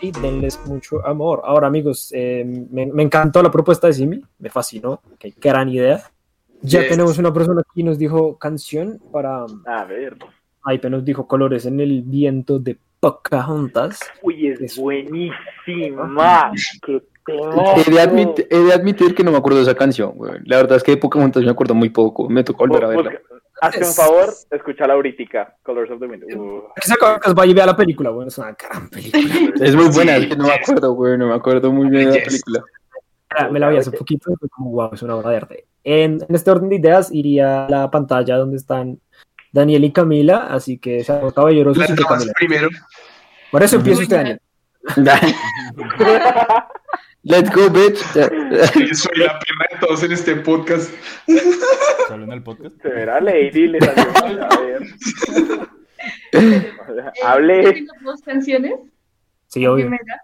y denles mucho amor. Ahora, amigos, eh, me, me encantó la propuesta de Simi, me fascinó, qué gran idea. Ya Yes. tenemos una persona que nos dijo canción para. A ver. Aipe nos dijo colores en el viento de Pocahontas. Uy, es Es- buenísima. Qué. He de, admit- he de admitir que no me acuerdo de esa canción, güey. La verdad es que de Pocahontas me acuerdo muy poco. Me tocó volver a verla. Hazte un favor, escucha la ahorita. Colors of the Wind. Uh, vaya y vea la película, bueno, es una gran película. Es muy buena, es que no me acuerdo, güey. No me acuerdo muy bien de la película. Ah, Me la vi hace poquito y fue como, wow, es una obra de arte. En, en este orden de ideas iría a la pantalla donde están Daniel y Camila, así que damas Camila. primero. Por eso empieza usted, Daniel. Let's go, bitch. Yo soy la perra de todos en este podcast. Solo en el podcast. se verá Lady, le salió. A ver. Hable. Tengo dos canciones. Sí, obvio. primera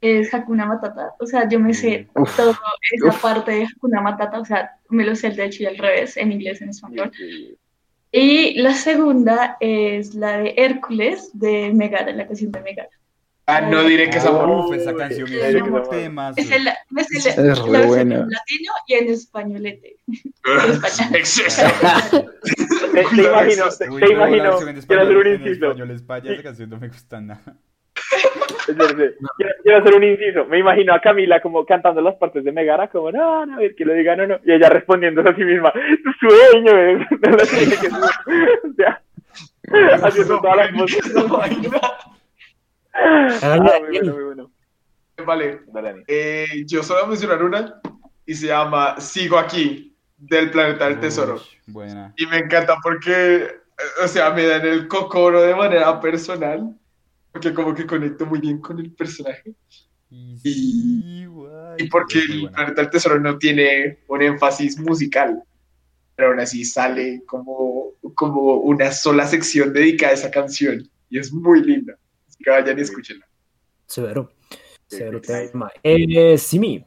es Hakuna Matata. O sea, yo me sé Uf. toda esa parte de Hakuna Matata. O sea, me lo sé al derecho y al revés, en inglés, en español. Y la segunda es la de Hércules de Megara, la canción de Megara. Ah, no diré que es amor. Uf, esa canción es es un tema. Es el, me sé Es la, buena. en latino y en españolete. En español. Exceso. Te, te imagino, te, te imagino. Quiero hacer un En inciso. español España, esa canción no me gusta nada. Quiero, quiero hacer un inciso. Me imagino a Camila como cantando las partes de Megara, como no, no, a ver que lo diga, no, no. Y ella respondiendo a sí misma, tu sueño es. No lo sé, que es- o sea, haciendo todas las. Ah, muy bueno, muy bueno. Vale, Dale, eh, yo solo voy a mencionar una y se llama Sigo aquí, del Planeta del Tesoro. Uy, Buena. Y me encanta porque, eh, o sea, me dan el cocoro de manera personal, porque como que conecto muy bien con el personaje. Y, Y- sí, guay. Y porque el. Planeta del Tesoro no tiene un énfasis musical, pero aún así sale como, como una sola sección dedicada a esa canción. Y es muy linda. Así que vayan y escúchenla. Severo. Severo tema. Eh, Simi,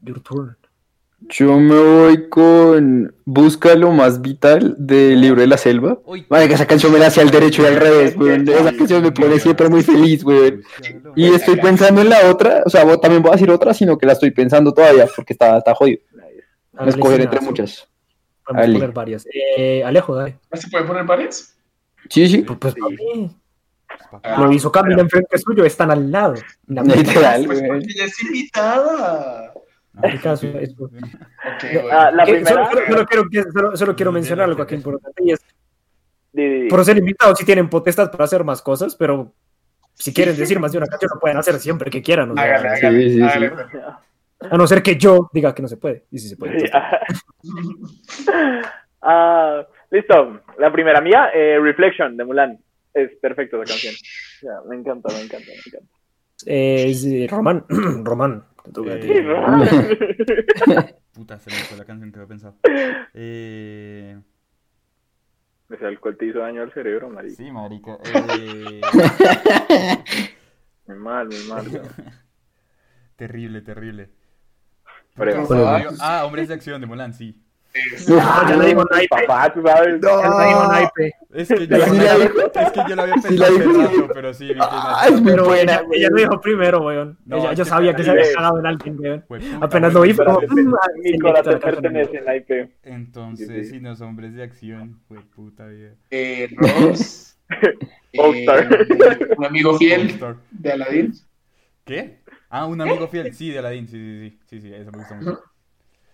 your turn. Yo me voy con Busca lo más vital del libro de la selva. Uy. Vale, que esa canción me la hacía al derecho y al revés, güey. Esa canción me pone siempre muy feliz, güey. Y estoy pensando en la otra, o sea, también voy a decir otra, sino que la estoy pensando todavía porque está, está jodido. A escoger entre muchas. Podemos Ale. poner varias. Eh, Alejo, dale. ¿Ah, ¿Se pueden poner varias? Sí, sí. Pues, pues, Sí. Ah, lo hizo Camila enfrente suyo, están al lado. La Literal, Pues güey. porque ella es invitada. El caso es- Ok, Ah, bueno. la solo, primera. solo- solo quiero, que- solo- solo quiero mencionar algo aquí importante y es di. por ser invitados si tienen potestad para hacer más cosas, pero si quieren decir más de una canción lo pueden hacer siempre que quieran. o sea, Hágale, hágale, Sí, sí, sí. hágale. a no ser que yo diga que no se puede. Y si se puede. Sí, ah, listo. La primera mía, eh, Reflection de Mulan. Es perfecta la canción. Me encanta, me encanta, me encanta. Eh, es, eh, Román, Román. Te toca a ti. Eh, Puta, se me fue la canción que había pensado. Eh, sea, el cual te hizo daño al cerebro, marica. sí, marica. Eh, Muy mal, muy mal. terrible, terrible. Pero- Pero- Ah, Hombres de Acción de Mulan, sí. Ah, ya le digo naipe. Papá, tú sabes. Ya le digo naipe. Es que yo, ¿Sí la dijo? es que yo lo había ¿Sí la pensado hace dijo? rato, pero sí, Ah, es muy Pero buena, ella, ella lo dijo primero, weón. No, Ella- yo que- sabía que se Sí. había cagado en alguien, weón. Puta, Apenas lo vi, pero... Mi sí, corazón la pertenece en IP. Entonces, Sí, sí. si no es Hombres de Acción, fue puta vida. Eh, Ross. Eh, un amigo fiel de Aladdin. ¿Qué? Ah, un amigo fiel, sí, de Aladdin, sí, sí, sí, sí, sí, eso me gusta mucho.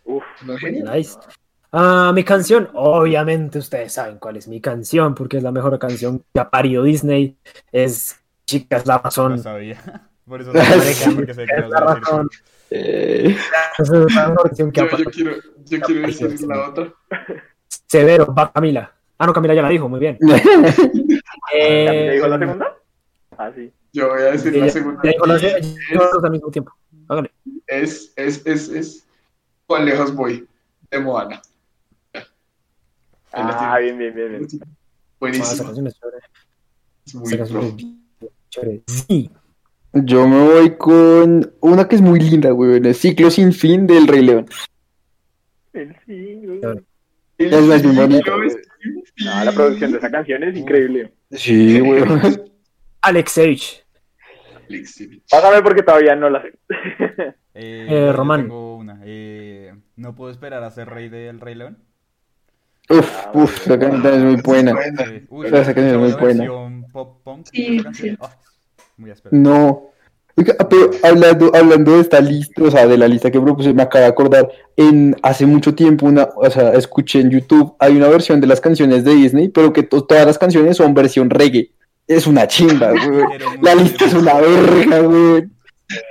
Uf, No es genial. Nice. Ah, mi canción, obviamente ustedes saben cuál es mi canción, porque es la mejor canción que ha parido Disney. Es Chicas la razón. sabía. Por eso no me porque sé que Es lo la vas a decir. razón. Eh, Es la mejor canción que ha Yo, yo quiero, yo quiero decir la otra. Severo, va Camila. Ah, no, Camila ya la dijo, muy bien. Eh, ¿Ya dijo la segunda? Ah, sí. Yo voy a decir ya- la ya segunda. la- ya dijo las dos al mismo tiempo. Hágale. Es, es, es, es. ¿Cuán lejos voy? De Moana. Ah, bien, bien, bien, bien. Ah, Buenísimo. Sí. Yo me voy con una que es muy linda, güey. El ciclo sin fin del Rey León. El. Claro. El Es más bonito. No, la producción de esa canción es increíble. Sí, güey. Alexevich. Alexevich. Pásame porque todavía no la sé. Eh, Eh, Román. tengo una. Eh, no puedo esperar a ser rey del Rey León. Uf, uf, esa canción es muy buena. Uy, Esa canción es muy buena. pop punk Sí, sí. Ah, muy. No. Oiga, pero hablando, hablando de esta lista, o sea, de la lista que propuse, me acabo de acordar, en hace mucho tiempo, una, o sea, escuché en YouTube, hay una versión de las canciones de Disney, pero que to- todas las canciones son versión reggae. Es una chimba, güey. La lista es una verga, güey.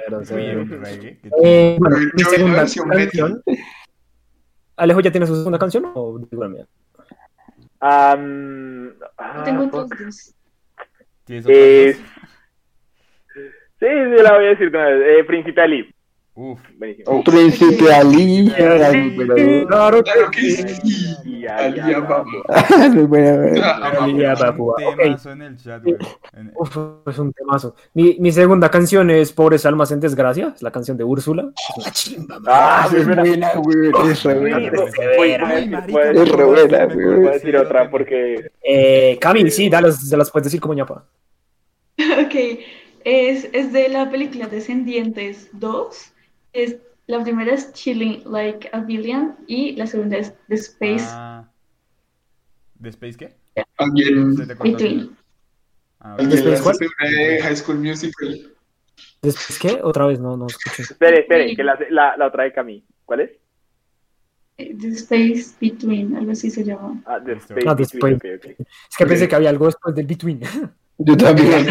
Pero. Muy en reggae, Eh, bueno, mi segunda versión canción. Alejo, ¿ya tienes su segunda canción o digo la mía? Ah, Tengo. ¿Tienes otras Eh, sí, sí, la voy a decir de una vez. Eh, Príncipe Ali. Uf. Buenísimo. Príncipe Ali. Claro Claro que sí. Ali temazo en el chat, güey. Uf, es un temazo. Mi, mi segunda canción es Pobres Almas en Desgracia, es la canción de Úrsula. Es una chimba, man. Ah, Es buena, güey. Es re buena. Es re buena, güey. voy a de decir otra porque Eh, Cami, sí, dale, se las puedes decir como ñapa. Ok, es, es de la película Descendientes 2. Es, la primera es Chilling Like a Billion y la segunda es The Space Ah. ¿De Space qué? Alguien, cortó el Between. Ah, ok. alguien ¿Después cuál? hace una de High School Musical. ¿Después qué? Otra vez, no, no escuché. Espere, espere, que la, la, la otra de Camille. ¿Cuál es? Eh, The Space Between, algo así se llama. Ah, The. Space Ah, The Between, Space. ok, ok. Es que pensé que había algo después del Between. Yo también.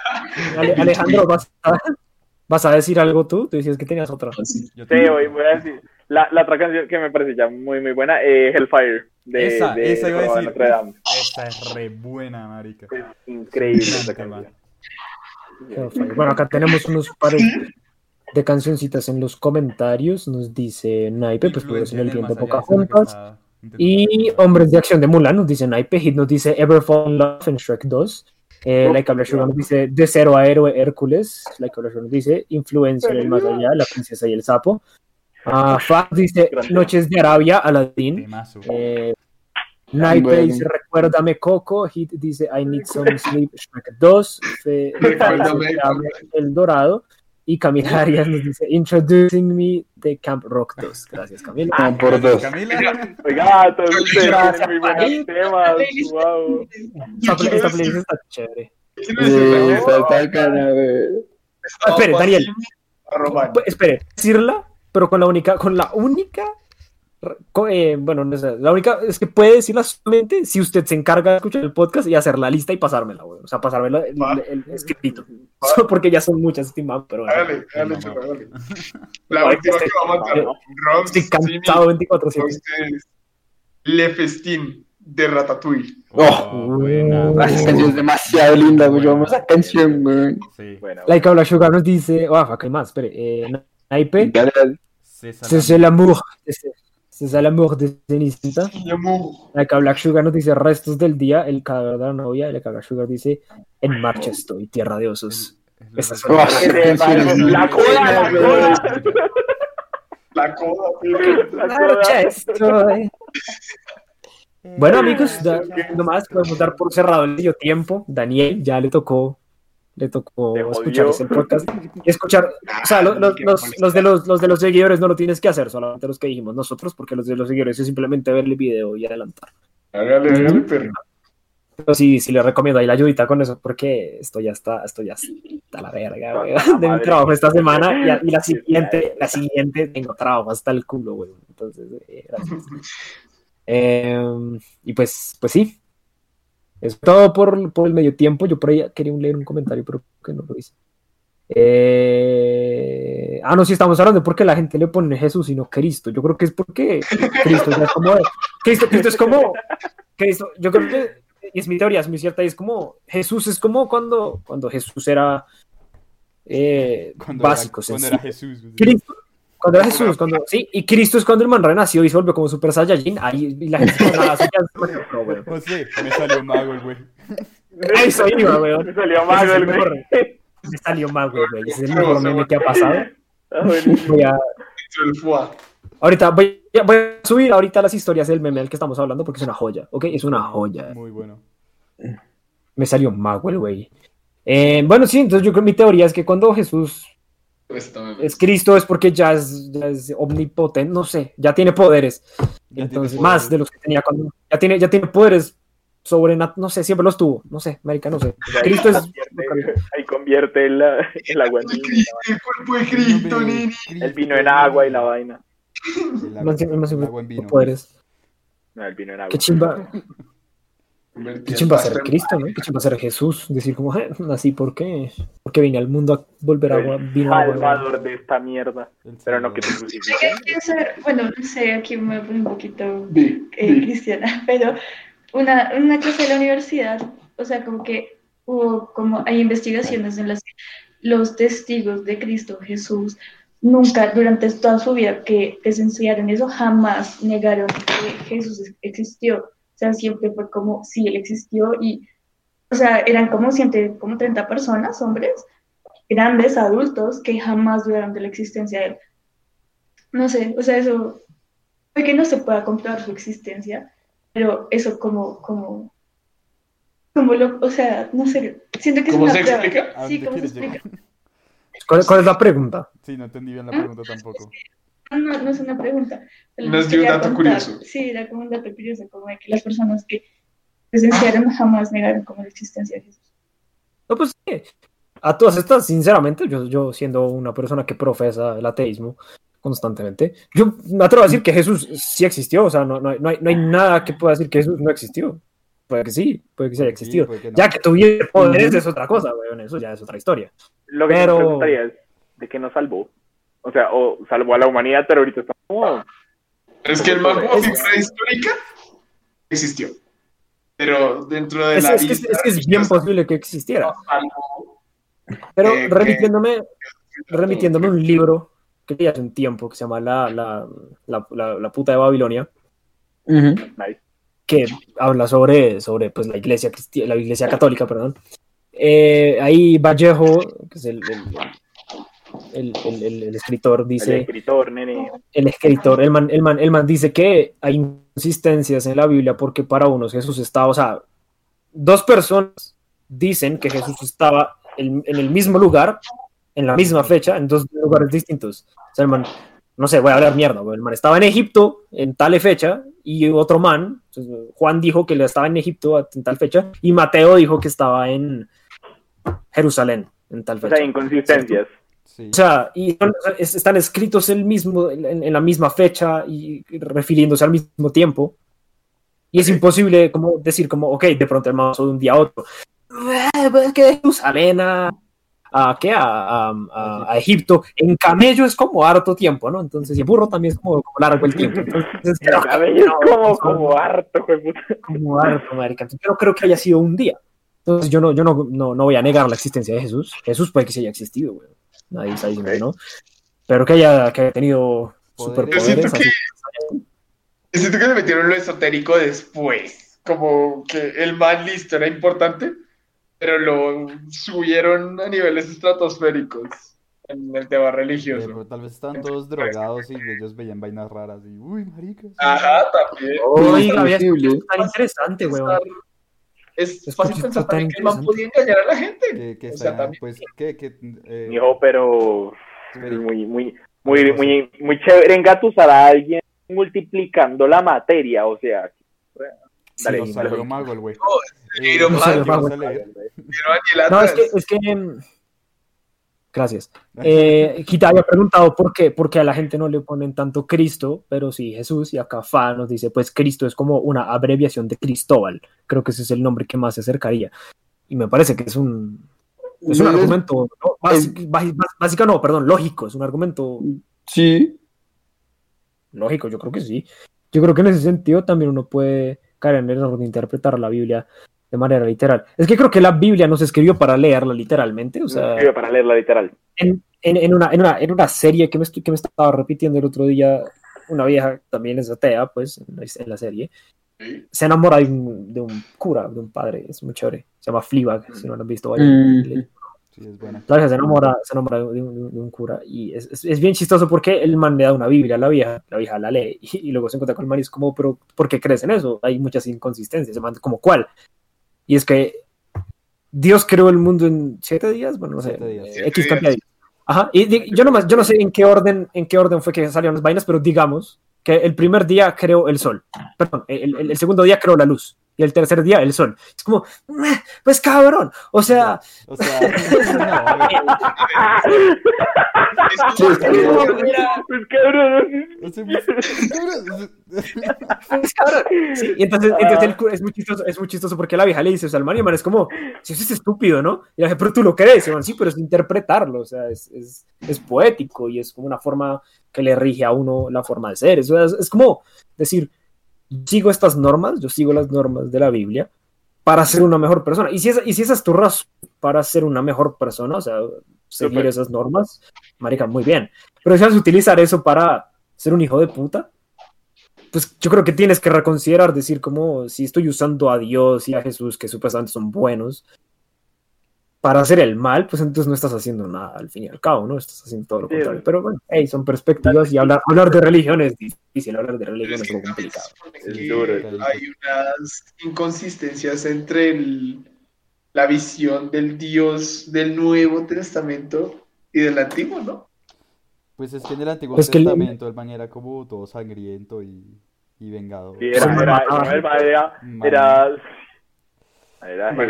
Ale- Alejandro, ¿vas a, ¿vas a decir algo tú? Tú decías que tenías otra. Yo Sí, tengo- voy, voy a decir. La, la otra canción que me parece ya muy, muy buena, eh, Hellfire. De, Esa, de esa iba a de decir. Notre Dame. Esa es re buena, marica. Es increíble esa. Bueno, acá tenemos unos pares de cancioncitas en los comentarios. Nos dice Naipe, pues Influencia pues en el más allá, Pocahontas. es Y Hombres de Acción de Mulan nos dice Naipe. Hit nos dice Ever Fall in Love en Shrek 2. Eh, Habla Sugar nos dice De Cero a Héroe Hércules. Like Habla Sugar nos dice Influencia en el más allá, La Princesa y el Sapo. Ah, Faz dice. Noches de Arabia, Aladdin. Eh, Bueno. dice Recuérdame Coco. Hit dice I Need Some Sleep, Shrek 2. Fe- Recuérdame dice, El Dorado. Y Camila Arias nos dice Introducing Me de Camp Rock 2. Gracias, Camila. Ah, por dos. Camila. Oiga, todos ustedes muy buenos temas. Wow. Esta, play- esta playlist está chévere. ¿Quién Sí, es está bacana. Ah, espere, Daniel. Pues, espere, decirla, pero con la única, con la única, eh, bueno, no sé, la única es que puede decirla solamente si usted se encarga de escuchar el podcast y hacer la lista y pasármela, güey. O sea, pasármela el, el, el escrito. Solo porque ya son muchas, estimado, pero bueno. Hágale, hágale, No, churra, no. hágale. La última que va a matar. Roms, Estoy cansado 24-7. a ustedes. Le Festín de Ratatouille. Oh, buena. Ah, Esa canción es demasiado linda, güey. Yo amo esa canción, güey. Sí. Bueno, Like Habla Sugar nos dice, oh, acá hay más, espere, eh, Naipe, Dale, dale. César c'est c'est c'est c'est l'amour de Cenicienta. Like Black Sugar nos dice restos del día, el cadáver de la novia, y Like Black Sugar dice en marcha estoy, tierra de osos. La- que se la coda, la coda. La. La. Bueno amigos, da- nomás podemos dar por cerrado el medio tiempo. Daniel ya le tocó, le tocó Te escuchar ese podcast y escuchar, o sea, lo- lo- los, los de los, los de los seguidores no lo tienes que hacer, solamente los que dijimos nosotros, porque los de los seguidores es simplemente ver el video y adelantar. Hágale, hágale, perro. Pero sí, sí les recomiendo ahí la ayudita con eso, porque esto ya está, esto ya está a la verga, güey. De mi trabajo esta semana y, la siguiente, la siguiente tengo trabajo hasta el culo, güey. Entonces, eh, gracias. Eh, y pues, pues sí. Es todo por, por el medio tiempo. Yo por ahí quería leer un comentario, pero que no lo hice. Eh, ah, no, sí, estamos hablando de por qué la gente le pone Jesús y no Cristo. Yo creo que es porque Cristo ya es como. Cristo, Cristo es como. Cristo, yo creo que y es mi teoría, es muy cierta, y es como Jesús es como cuando, cuando Jesús era eh, Cuando básico, era, cuando era Jesús. güey. Cristo, Cuando era Jesús, cuando, sí, y Cristo es cuando el man renació y se volvió como Super Saiyajin, ahí y la gente no, nada, eso ya es demasiado, weón. José, me salió mago el güey. Eso iba, weón. Me salió mago el el güey. Me salió mal, güey. Ese es el mejor meme que ha pasado. Ah. Voy a, El ahorita voy, a- voy a subir ahorita las historias del meme del que estamos hablando porque es una joya, ¿ok? Es una joya. Muy bueno. Me salió mago el güey. Eh, bueno, sí, entonces yo creo mi teoría es que cuando Jesús Pues. Es Cristo es porque ya es, ya es omnipotente, no sé, ya tiene poderes. Ya Entonces, tiene más de los que tenía cuando. Ya tiene, ya tiene poderes sobre, no sé, siempre los tuvo. No sé, América, no sé. Ahí Cristo es. convierte- Ahí convierte el, el agua en El vino. Cristo, el cuerpo de Cristo, nene. El vino en agua y la vaina. El agua, el agua en vino. poderes. No, el vino en agua. Qué chimba, El chimba pasto ser Cristo, ¿no? Qué chimba ser Jesús. Decir como, "Eh, así, ¿por qué? Porque vine al mundo a volver agua, vino agua. Salvador de esta mierda. El Pero no que te crucifiquen. Bueno, no sé, aquí me voy a un poquito eh, cristiana, pero una, una clase de la universidad, o sea, como que hubo, como hay investigaciones en las que los testigos de Cristo Jesús nunca durante toda su vida que presenciaron eso jamás negaron que Jesús existió. O sea, siempre fue como, sí, él existió y, o sea, eran como siempre, como 30 personas, hombres, grandes, adultos, que jamás dudaron de la existencia de él. No sé, o sea, eso, puede que no se pueda comprobar su existencia, pero eso como, como, como lo, o sea, no sé, siento que es ¿Cómo una se prueba. explica? ¿A Sí, ¿cómo se explica? ¿Cuál, cuál es la pregunta? Sí, no entendí bien la ¿Ah? pregunta tampoco. No, no, no es una pregunta. No es de un dato contar. curioso. Sí, era como un dato curioso, como de que las personas que presenciaron jamás negaron como la existencia de Jesús. No, pues sí. A todas estas, sinceramente, yo, yo siendo una persona que profesa el ateísmo constantemente, yo me atrevo a decir que Jesús sí existió, o sea, no, no, hay, no hay- no hay nada que pueda decir que Jesús no existió. Puede que sí, puede que sí haya sí, existido. puede que no. Ya que tuviera poderes es otra cosa, weón, eso ya es otra historia. Lo que Pero- me preguntaría es, ¿de qué nos salvó? O sea, o salvó a la humanidad, pero ahorita estamos como... Es que el man como figura histórica existió. Pero dentro de Es, la es que, es, vida es que es bien posible que existiera. Pero Eh, que- remitiéndome, remitiéndome a un libro que leí hace un tiempo que se llama La, la, la, la- la puta de Babilonia, Ujú. Nice. que habla sobre, sobre pues, la, iglesia la iglesia católica. Perdón. Eh, ahí Vallejo, que es el, el, el- el- el- el escritor, El dice, escritor, nene. el escritor, el man, el, man, el man dice que hay inconsistencias en la Biblia porque para unos Jesús estaba, o sea, dos personas dicen que Jesús estaba en, en el mismo lugar, en la misma fecha, en dos lugares distintos. O sea, el man, no sé, voy a hablar mierda, el man estaba en Egipto en tal fecha y otro man, Juan dijo que estaba en Egipto en tal fecha y Mateo dijo que estaba en Jerusalén en tal O fecha. sea, inconsistencias. Sí. O sea, y son- es- están escritos el mismo, en, en la misma fecha y refiriéndose al mismo tiempo. Y es imposible como decir como, ok, de pronto el pasó de un día a otro. Pues, que de Jerusalén a, a, ¿qué? A, a- a- a Egipto. En camello es como harto tiempo, ¿no? Entonces, y en burro también es como, como largo el tiempo. Entonces, creo que- A ver, es como, no, como harto, güey, como harto, marica. Entonces, Yo no creo que haya sido un día. Entonces yo no, yo no, no, no voy a negar la existencia de Jesús. Jesús puede que sí haya existido, güey. Nadie está diciendo que no. Pero que haya, que haya tenido Poderes. superpoderes. Yo siento así. Siento que le metieron lo esotérico después. Como que el man listo era importante, pero lo subieron a niveles estratosféricos en el tema religioso. Pero tal vez estaban todos drogados y ellos veían vainas raras y, uy, marica. sí". Ajá, también. Oiga, había tan interesante, weón. Es Es fácil pensar también que el man podía engañar a la gente. Que, que O sea, estaban, también. pues, que, que, eh, Mijo, pero muy, muy, muy, muy, muy chévere engatusar a alguien multiplicando la materia, o sea. sí, Dale, nos salió dale. mago el güey. pero Eh, No, es que, es que gracias. Eh, había preguntado por qué, por qué a la gente no le ponen tanto Cristo, pero sí Jesús, y acá Fa nos dice, pues Cristo es como una abreviación de Cristóbal. Creo que ese es el nombre que más se acercaría. Y me parece que es un, es un argumento, no, básico, básico no, perdón, lógico, es un argumento Sí, lógico, yo creo que sí. Yo creo que en ese sentido también uno puede caer en el error de interpretar la Biblia de manera literal. Es que creo que la Biblia no se escribió para leerla literalmente, o sea, Escribe para leerla literal. en, en, en una, en, una, en una serie que me, estoy- que me estaba repitiendo el otro día, una vieja también es atea, pues, en la, en la serie, se enamora de un, de un cura, de un padre, es muy chévere. Se llama Fleabag, si no lo han visto. vayan. Mm. Sí, es buena. La vieja se enamora, se enamora de, un, de un- de un cura y es, es- es bien chistoso porque el man le da una Biblia a la vieja, la vieja la lee y, y luego se encuentra con el man y es como, pero ¿por qué crees en eso? Hay muchas inconsistencias, el man, como cuál. Y es que Dios creó el mundo en siete días, bueno, no sé, Siete días. eh, X cantidad de días. días. Ajá, y di- yo, nomás, yo no sé en qué orden, en qué orden fue que salieron las vainas, pero digamos que el primer día creó el sol, perdón, el, el- el segundo día creó la luz y el tercer día el sol. Es como, "Meh, pues cabrón, o sea, O sea, Pues cabrón. Pues, cabrón. Sí, y entonces, entonces el cura- es, muy chistoso, es muy chistoso porque la vieja le dice, o sea, el man, y el man es como, si eso es estúpido, ¿no? Y la vieja, pero tú lo crees, y man, sí, pero es interpretarlo, o sea, es, es, es poético y es como una forma que le rige a uno la forma de ser. Eso es, es como decir, sigo estas normas, yo sigo las normas de la Biblia para ser una mejor persona. Y si, esa, y si esa es tu razón para ser una mejor persona, o sea, seguir esas normas, marica, muy bien. Pero si vas a utilizar eso para ser un hijo de puta, pues yo creo que tienes que reconsiderar, decir como si estoy usando a Dios y a Jesús, que supuestamente son buenos, para hacer el mal, pues entonces no estás haciendo nada al fin y al cabo, ¿no? Estás haciendo todo lo Sí, contrario. Pero bueno, hey, son perspectivas y hablar, hablar de religión es difícil, hablar de religión es complicado. Es duro. hay unas inconsistencias entre el- la visión del Dios del Nuevo Testamento y del Antiguo, ¿no? Pues es que en el Antiguo Pues que el- Testamento el man era como todo sangriento y, y vengador. Sí, era, era. Era, Nadie,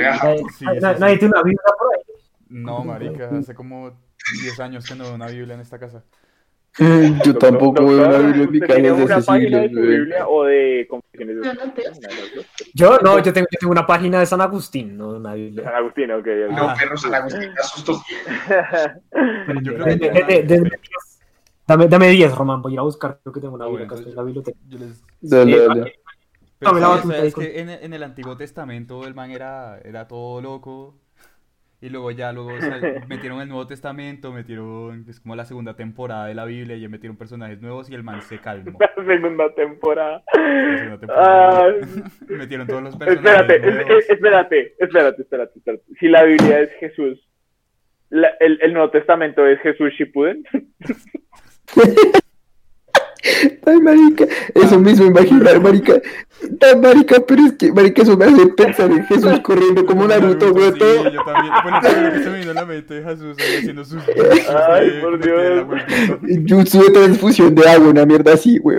Sí, nadie- sí, sí. nadie tiene una Biblia por ahí. No, marica, hace como 10 años que no veo una Biblia en esta casa. Yo tampoco veo una Biblia en mi ¿usted casa desde una hace página de siglos, güey. Biblia o de confesiones de Yo no de. Yo no, yo tengo, yo tengo una página de San Agustín, no una Biblia. San Agustín, ok. ok. No, Ah. perro San Agustín, me asustó. Pero yo creo De- que de- de- de- de- Dame, dame 10, Román, voy a ir a buscar, creo que tengo una Biblia bueno, acá en la biblioteca. yo les... Dale, dale. Pero Dame la sí, o batuta sea, ahí es con- que en, en el Antiguo Testamento el man era, era todo loco. Y luego ya luego o sea, metieron el Nuevo Testamento, metieron es como la segunda temporada de la Biblia y ya metieron personajes nuevos y el man se calmó. La segunda temporada. La segunda temporada. Metieron todos los personajes espérate, es- nuevos. es- espérate, espérate, espérate, espérate. Si la Biblia es Jesús, la- el, el Nuevo Testamento es Jesús Shippuden. Ay, marica, eso hizo imaginar, marica. Ay, marica, pero es que, marica, eso me hace pensar en Jesús corriendo como Naruto, güey, sí, todo. yo también. Bueno, que se me vino a la mente de Jesús haciendo sus. Ay, por Dios. Jutsu de transfusión de agua, una mierda así, güey.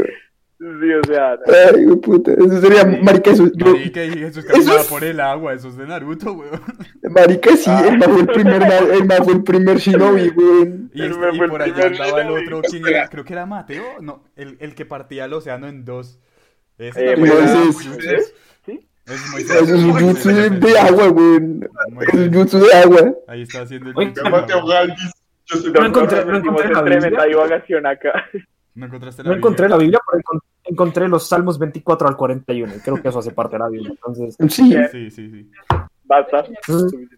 Sí, o sea, Ay, puta. Eso sería, marica, eso. Yo, Marica, y Jesús Eso caminaba es- por el agua, eso es de Naruto, weón. marica, sí, el más fue el primer, el más fue el primer shinobi, güey. Y, este- y por allá andaba el otro, ¿quién era? Creo que era Mateo, no, el, el que partía el océano en dos. Ese Eh, Moisés. Moisés. ¿Sí? Es Moisés. Es un jutsu de, agua, güey. Eso es Moisés. jutsu de agua. Ahí está haciendo el Oye, jutsu. Galvis. Yo soy No encontré- no encontré la en tremenda Biblia. divagación acá. ¿No encontraste la No encontré Biblia? la Biblia, pero encon- encontré los Salmos 24 al 41. y Creo que eso hace parte de la Biblia. Entonces, Sí, Sí, sí, sí. Basta.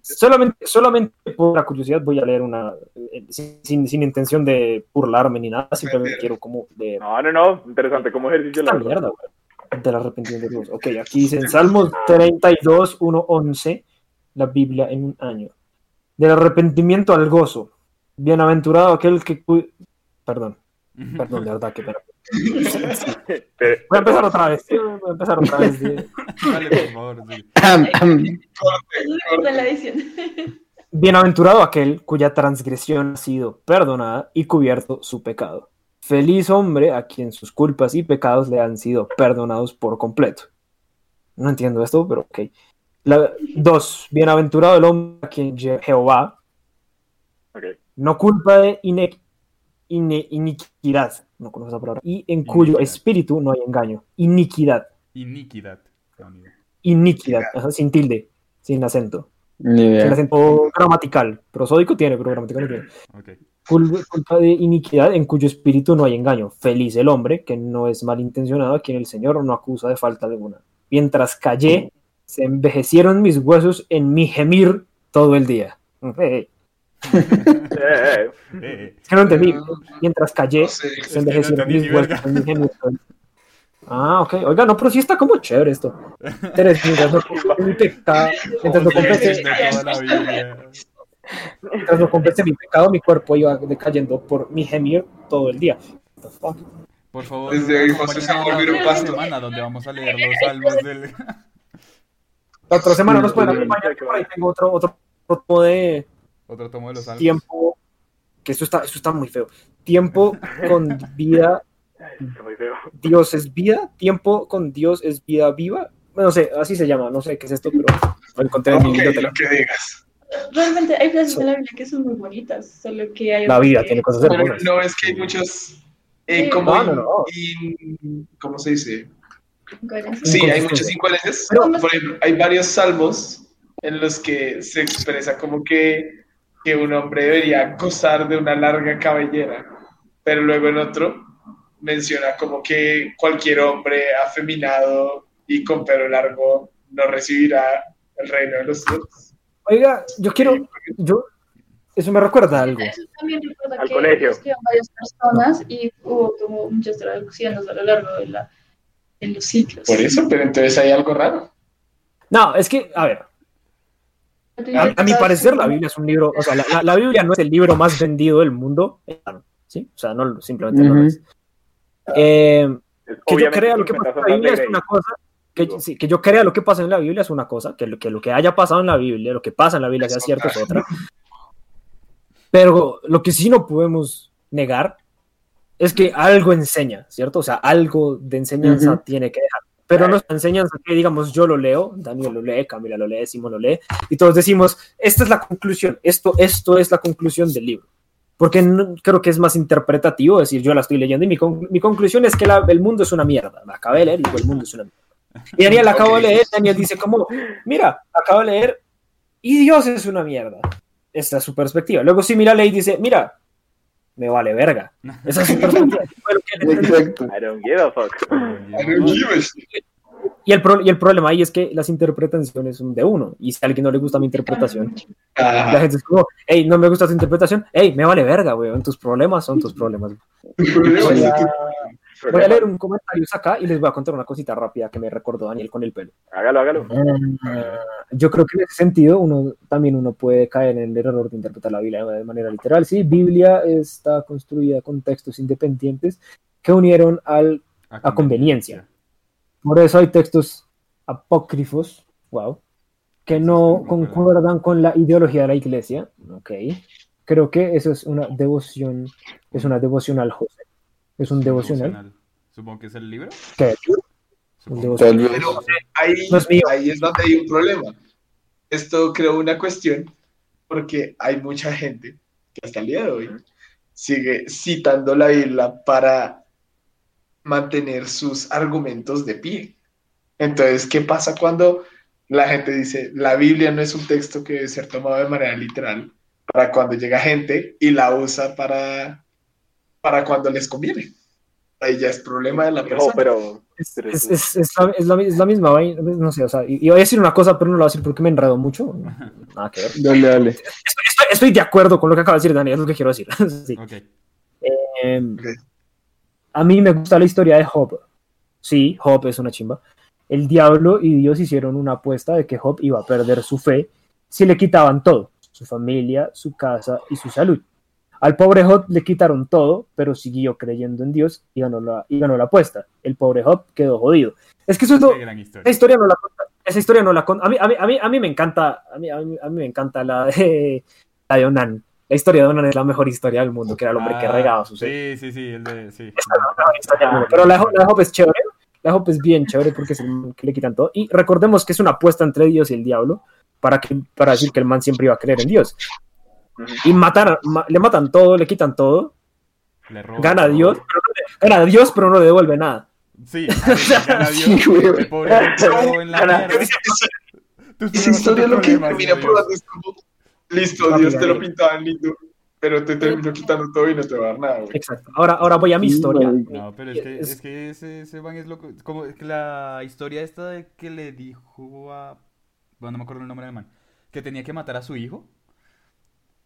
solamente, solamente por la curiosidad voy a leer una, eh, sin, sin, sin intención de burlarme ni nada, simplemente quiero como leer No, no, no. Interesante como ejercicio. La mierda, güey, del arrepentimiento de Dios. Ok, aquí dice en Salmos 32, 1, 11, la Biblia en un año. Del arrepentimiento al Bienaventurado aquel que... Perdón, perdón, de verdad que... Eh, Voy a empezar otra vez. Voy a empezar otra vez. Dale, por favor. la edición. Bienaventurado aquel cuya transgresión ha sido perdonada y cubierto su pecado. Feliz hombre a quien sus culpas y pecados le han sido perdonados por completo. No entiendo esto, pero ok. La, dos, bienaventurado el hombre a quien Je- Jehová ok. no culpa de ine- iniquidad, no conozco esa palabra, y en cuyo espíritu no hay engaño. Iniquidad, Iniquidad. iniquidad, ajá, sin tilde, sin acento. Sin acento gramatical. Prosódico tiene, pero gramatical no tiene. Cul- culpa de iniquidad en cuyo espíritu no hay engaño. Feliz el hombre que no es malintencionado, a quien el Señor no acusa de falta alguna. Mientras callé, se envejecieron mis huesos en mi gemir todo el día. Hey. Es que no entendí. Mientras callé, se mi genio. Ah, ok. Oiga, no, pero sí está como chévere esto. Teresa, mientras mi pecado, mientras no confese mi pecado, mi cuerpo iba decayendo por mi gemir todo el día. What the fuck? Por favor, Desde hoy José se acompáñenos volvió la un pastor. semana donde vamos a leer los salmos del... La otra semana nos pueden acompañar, que por ahí tengo otro, otro tipo de Otro tomo de los salmos. tiempo, que eso está, eso está muy feo. Tiempo con vida, está muy feo. Dios es vida, tiempo con Dios es vida viva. No sé, así se llama, no sé qué es esto, pero lo encontré en mi biblioteca. lo que digas. Realmente hay frases en la Biblia que son muy bonitas, solo que hay La vida que- tiene cosas Pero hermosas. no es que hay muchos. eh, Sí. como No, no, no. in- ¿Cómo se dice? incoherencias. Sí, hay muchas incoherencias. Por ejemplo, hay varios salmos en los que se expresa como que, que un hombre debería gozar de una larga cabellera, pero luego en otro menciona como que cualquier hombre afeminado y con pelo largo no recibirá el reino de los cielos. Oiga, yo quiero, yo, eso me recuerda a algo. Eso también recuerda Al que colegio. varias personas y hubo como muchas traducciones a lo largo de, la, de los siglos. Por eso, pero entonces hay algo raro. No, es que, a ver, a, a mi parecer la Biblia es un libro, o sea, la, la- la Biblia no es el libro más vendido del mundo, ¿sí? O sea, no, simplemente no es. Eh, que yo crea lo que 50 pasa en la Biblia es una cosa, que, sí, que yo crea lo que pasa en la Biblia es una cosa, que lo, que lo que haya pasado en la Biblia, lo que pasa en la Biblia sea cierto es otra. Pero lo que sí no podemos negar es que algo enseña, ¿cierto? O sea, algo de enseñanza tiene que dejar. Pero no es una enseñanza que, digamos, yo lo leo, Daniel lo lee, Camila lo lee, Simón lo lee, y todos decimos, esta es la conclusión, esto, esto es la conclusión del libro. Porque no- creo que es más interpretativo decir, yo la estoy leyendo y mi, con- mi conclusión es que la- el mundo es una mierda. La acabé de leer y digo, el mundo es una mierda. Y Daniel acabo de leer, Daniel dice como, mira, acabo de leer y Dios es una mierda. Esta es su perspectiva. Luego si mira ley dice, mira, me vale verga. Esa es. Exacto. I don't give a fuck. I don't give a shit. Y el, pro- y el problema ahí es que las interpretaciones son de uno. Y si a alguien no le gusta mi interpretación, la Ah, gente es como, hey, no me gusta tu interpretación, hey, me vale verga, weón. Tus problemas son tus problemas. tu problema Voy es a, que- voy a leer un comentario acá y les voy a contar una cosita rápida que me recordó Daniel con el pelo. Hágalo, hágalo. Ah, yo creo que en ese sentido uno también uno puede caer en el error de interpretar la Biblia de manera literal. Sí, Biblia está construida con textos independientes que unieron al, a conveniencia. Por eso hay textos apócrifos, wow, que no concuerdan con la ideología de la iglesia. Ok. Creo que eso es una devoción, es una devoción al José. Es un devocional. Supongo que es el libro. ¿Qué? Supongo. devocional. Pero ahí, No es mío. ahí es donde hay un problema. Esto creó una cuestión porque hay mucha gente que hasta el día de hoy sigue citando la Biblia para mantener sus argumentos de pie. Entonces, ¿qué pasa cuando la gente dice la Biblia no es un texto que debe ser tomado de manera literal? Para cuando llega gente y la usa para, para cuando les conviene. Ahí ya es problema de la No, persona. pero Es, Pero es, eso- es, es la, es, la, es la misma vaina, no sé, o sea, y, y voy a decir una cosa, pero no lo voy a decir porque me enredo mucho. Nada que ver. Dale, dale. Estoy, estoy- estoy de acuerdo con lo que acaba de decir Daniel, es lo que quiero decir. Sí. Em, Ok. A mí me gusta la historia de Job. Sí, Job es una chimba. El diablo y Dios hicieron una apuesta de que Job iba a perder su fe si le quitaban todo, su familia, su casa y su salud. Al pobre Job le quitaron todo, pero siguió creyendo en Dios y ganó la, y ganó la apuesta. El pobre Job quedó jodido. Es que eso es lo, historia. esa historia no la esa historia no la a mí, a mí, a mí, a mí me encanta a mí, a mí, a mí me encanta la de, la de Onan la historia de Onan es la mejor historia del mundo que era el hombre que Ah, regaba sus Sí, sí, sí, el de. Sí. Esa es la mejor historia del mundo. pero la la Job es chévere la Job es bien chévere porque es el que le quitan todo y recordemos que es una apuesta entre Dios y el diablo para, que, para decir que el man siempre iba a creer en Dios y matar, ma- le matan todo, le quitan todo Le gana todo. Dios pero no le- gana Dios pero no le devuelve nada Sí, gana Dios. Sí. El pobre en la Gana. Esa historia lo que termina Dios. probando es como, listo, Dios te lo pintaban lindo, pero te terminó quitando todo y no te va a dar nada, güey. exacto ahora, ahora voy a mi historia. No, pero es que, Es- es que ese, ese man es loco. Como es que la historia esta de que le dijo a. Bueno, no me acuerdo el nombre del man. Que tenía que matar a su hijo.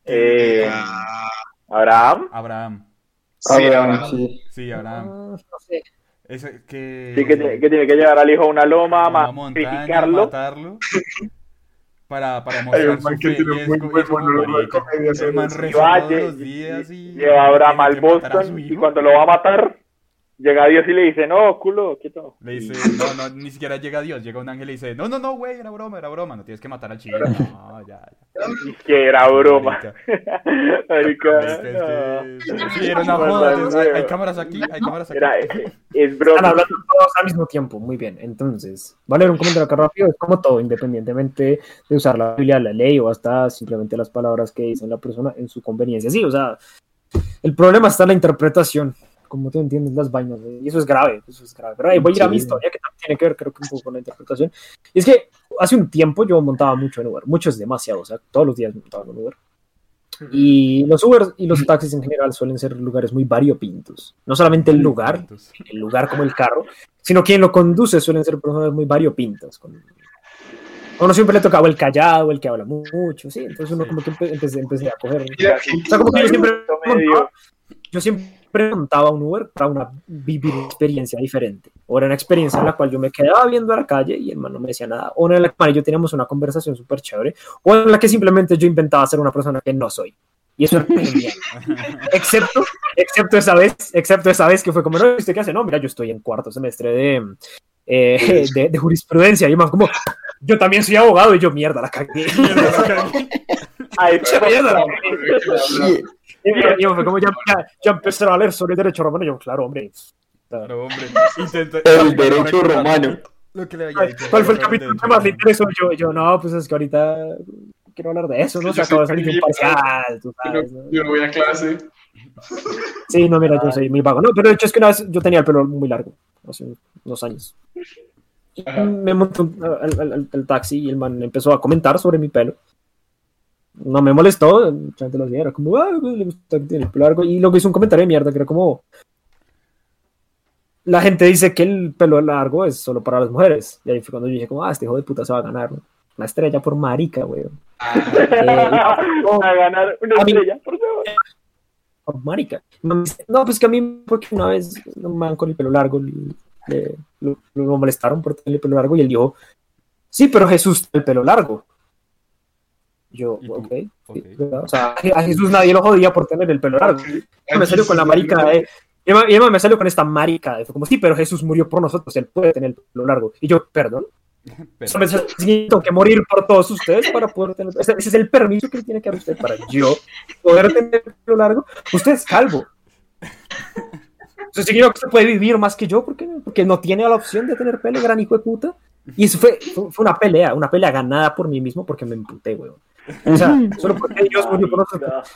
Eh, Ah, Abraham. Abraham. sí, Abraham, Abraham. sí. Sí, Abraham. Ah, no sé. Ese que... Sí, que, tiene- que tiene que llevar al hijo a una loma, una montaña, sacrificarlo. matarlo. Para, para mostrar un su que fe. tiene muy buen monólogo de comedia El man eso. reza todos los días y... lleva a Abraham al Boston y cuando lo va a matar, llega Dios y le dice, no, culo, quieto. Le dice, no, no, ni siquiera llega Dios, llega un ángel y dice, no, no, no, güey, era broma, era broma, no tienes que matar al chino. No, ya, ya. Que era broma. Marica, Marica, marica, es no. que- Sí, era una Bueno, joda. bueno. Hay, hay cámaras aquí, hay cámaras aquí. Era, es Están broma. hablando todos al mismo tiempo, muy bien. Entonces, va a leer un comentario acá rápido, es como todo, independientemente de usar la Biblia, la ley o hasta simplemente las palabras que dice la persona en su conveniencia. Sí, o sea, el problema está en la interpretación, como tú entiendes las vainas, eh, y eso es grave, eso es grave. Pero ahí voy a ir a mi historia, que también tiene que ver, creo que un poco con la interpretación. Y es que hace un tiempo yo montaba mucho en Uber, mucho es demasiado, o sea, todos los días montaba en Uber. Y los Uber y los taxis en general suelen ser lugares muy variopintos. No solamente el lugar, el lugar como el carro, sino quien lo conduce suelen ser personas muy variopintas. Con... A uno siempre le tocaba el callado, el que habla mucho, sí, entonces uno como que empe- empecé, empecé a coger. O sea, como que yo siempre, yo siempre montaba un Uber para una, vivir una experiencia diferente. O era una experiencia en la cual yo me quedaba viendo a la calle y el man no me decía nada. O en la cual yo teníamos una conversación súper chévere. O en la que simplemente yo inventaba ser una persona que no soy. Y eso era genial. excepto, excepto esa vez, excepto esa vez que fue como, no, ¿usted qué hace? No, mira, yo estoy en cuarto semestre de, eh, de, de jurisprudencia. Y más como, yo también soy abogado y yo, mierda, la cagué. Ay, Mierda, la Sí, Y, y fue como, ya, ya, ya empecé a leer sobre derecho romano. Yo, claro, hombre. Claro, hombre. Intenta- El derecho romano. Lo que le había dicho. ¿Cuál fue el capítulo que más le interesó? Yo, yo, no, pues es que ahorita quiero hablar de eso, ¿no? Se Yo acaba de soy salir un parcial, tú Yo sabes, no, ¿no? yo no voy a clase. Sí, no, mira, yo soy muy vago. No, pero de hecho es que una vez yo tenía el pelo muy largo, hace unos años. Y me monté un- al, al- al- al taxi y el man empezó a comentar sobre mi pelo. No me molestó, mucha gente lo hacía, era como, ah, pues, le gusta que tiene el pelo largo. Y luego hizo un comentario de mierda que era como, la gente dice que el pelo largo es solo para las mujeres. Y ahí fue cuando yo dije, como, ah, este hijo de puta se va a ganar una estrella por marica, güey. a ganar una A mí- estrella, por favor. Marica. No, pues que a mí, porque una vez un man con el pelo largo le, le- lo, lo molestaron por tener el pelo largo y él dijo, sí, pero Jesús tiene el pelo largo. Yo, ok. sí, Ok. ¿verdad? O sea, a Jesús nadie lo jodía por tener el pelo largo. Ok. Me salió con la marica, eh, y me salió con esta marica. y fue como, sí, pero Jesús murió por nosotros, él puede tener el pelo largo. Y yo, perdón. Pero- diciendo que morir por todos ustedes para poder tener. Ese, ese es el permiso que tiene que dar usted para yo poder tener el pelo largo. Usted es calvo. Significa que usted puede vivir más que yo porque, porque no tiene la opción de tener pelo, gran hijo de puta. Y eso fue, fue fue una pelea, una pelea ganada por mí mismo porque me emputé, weón. O sea, solo porque murió por nosotros.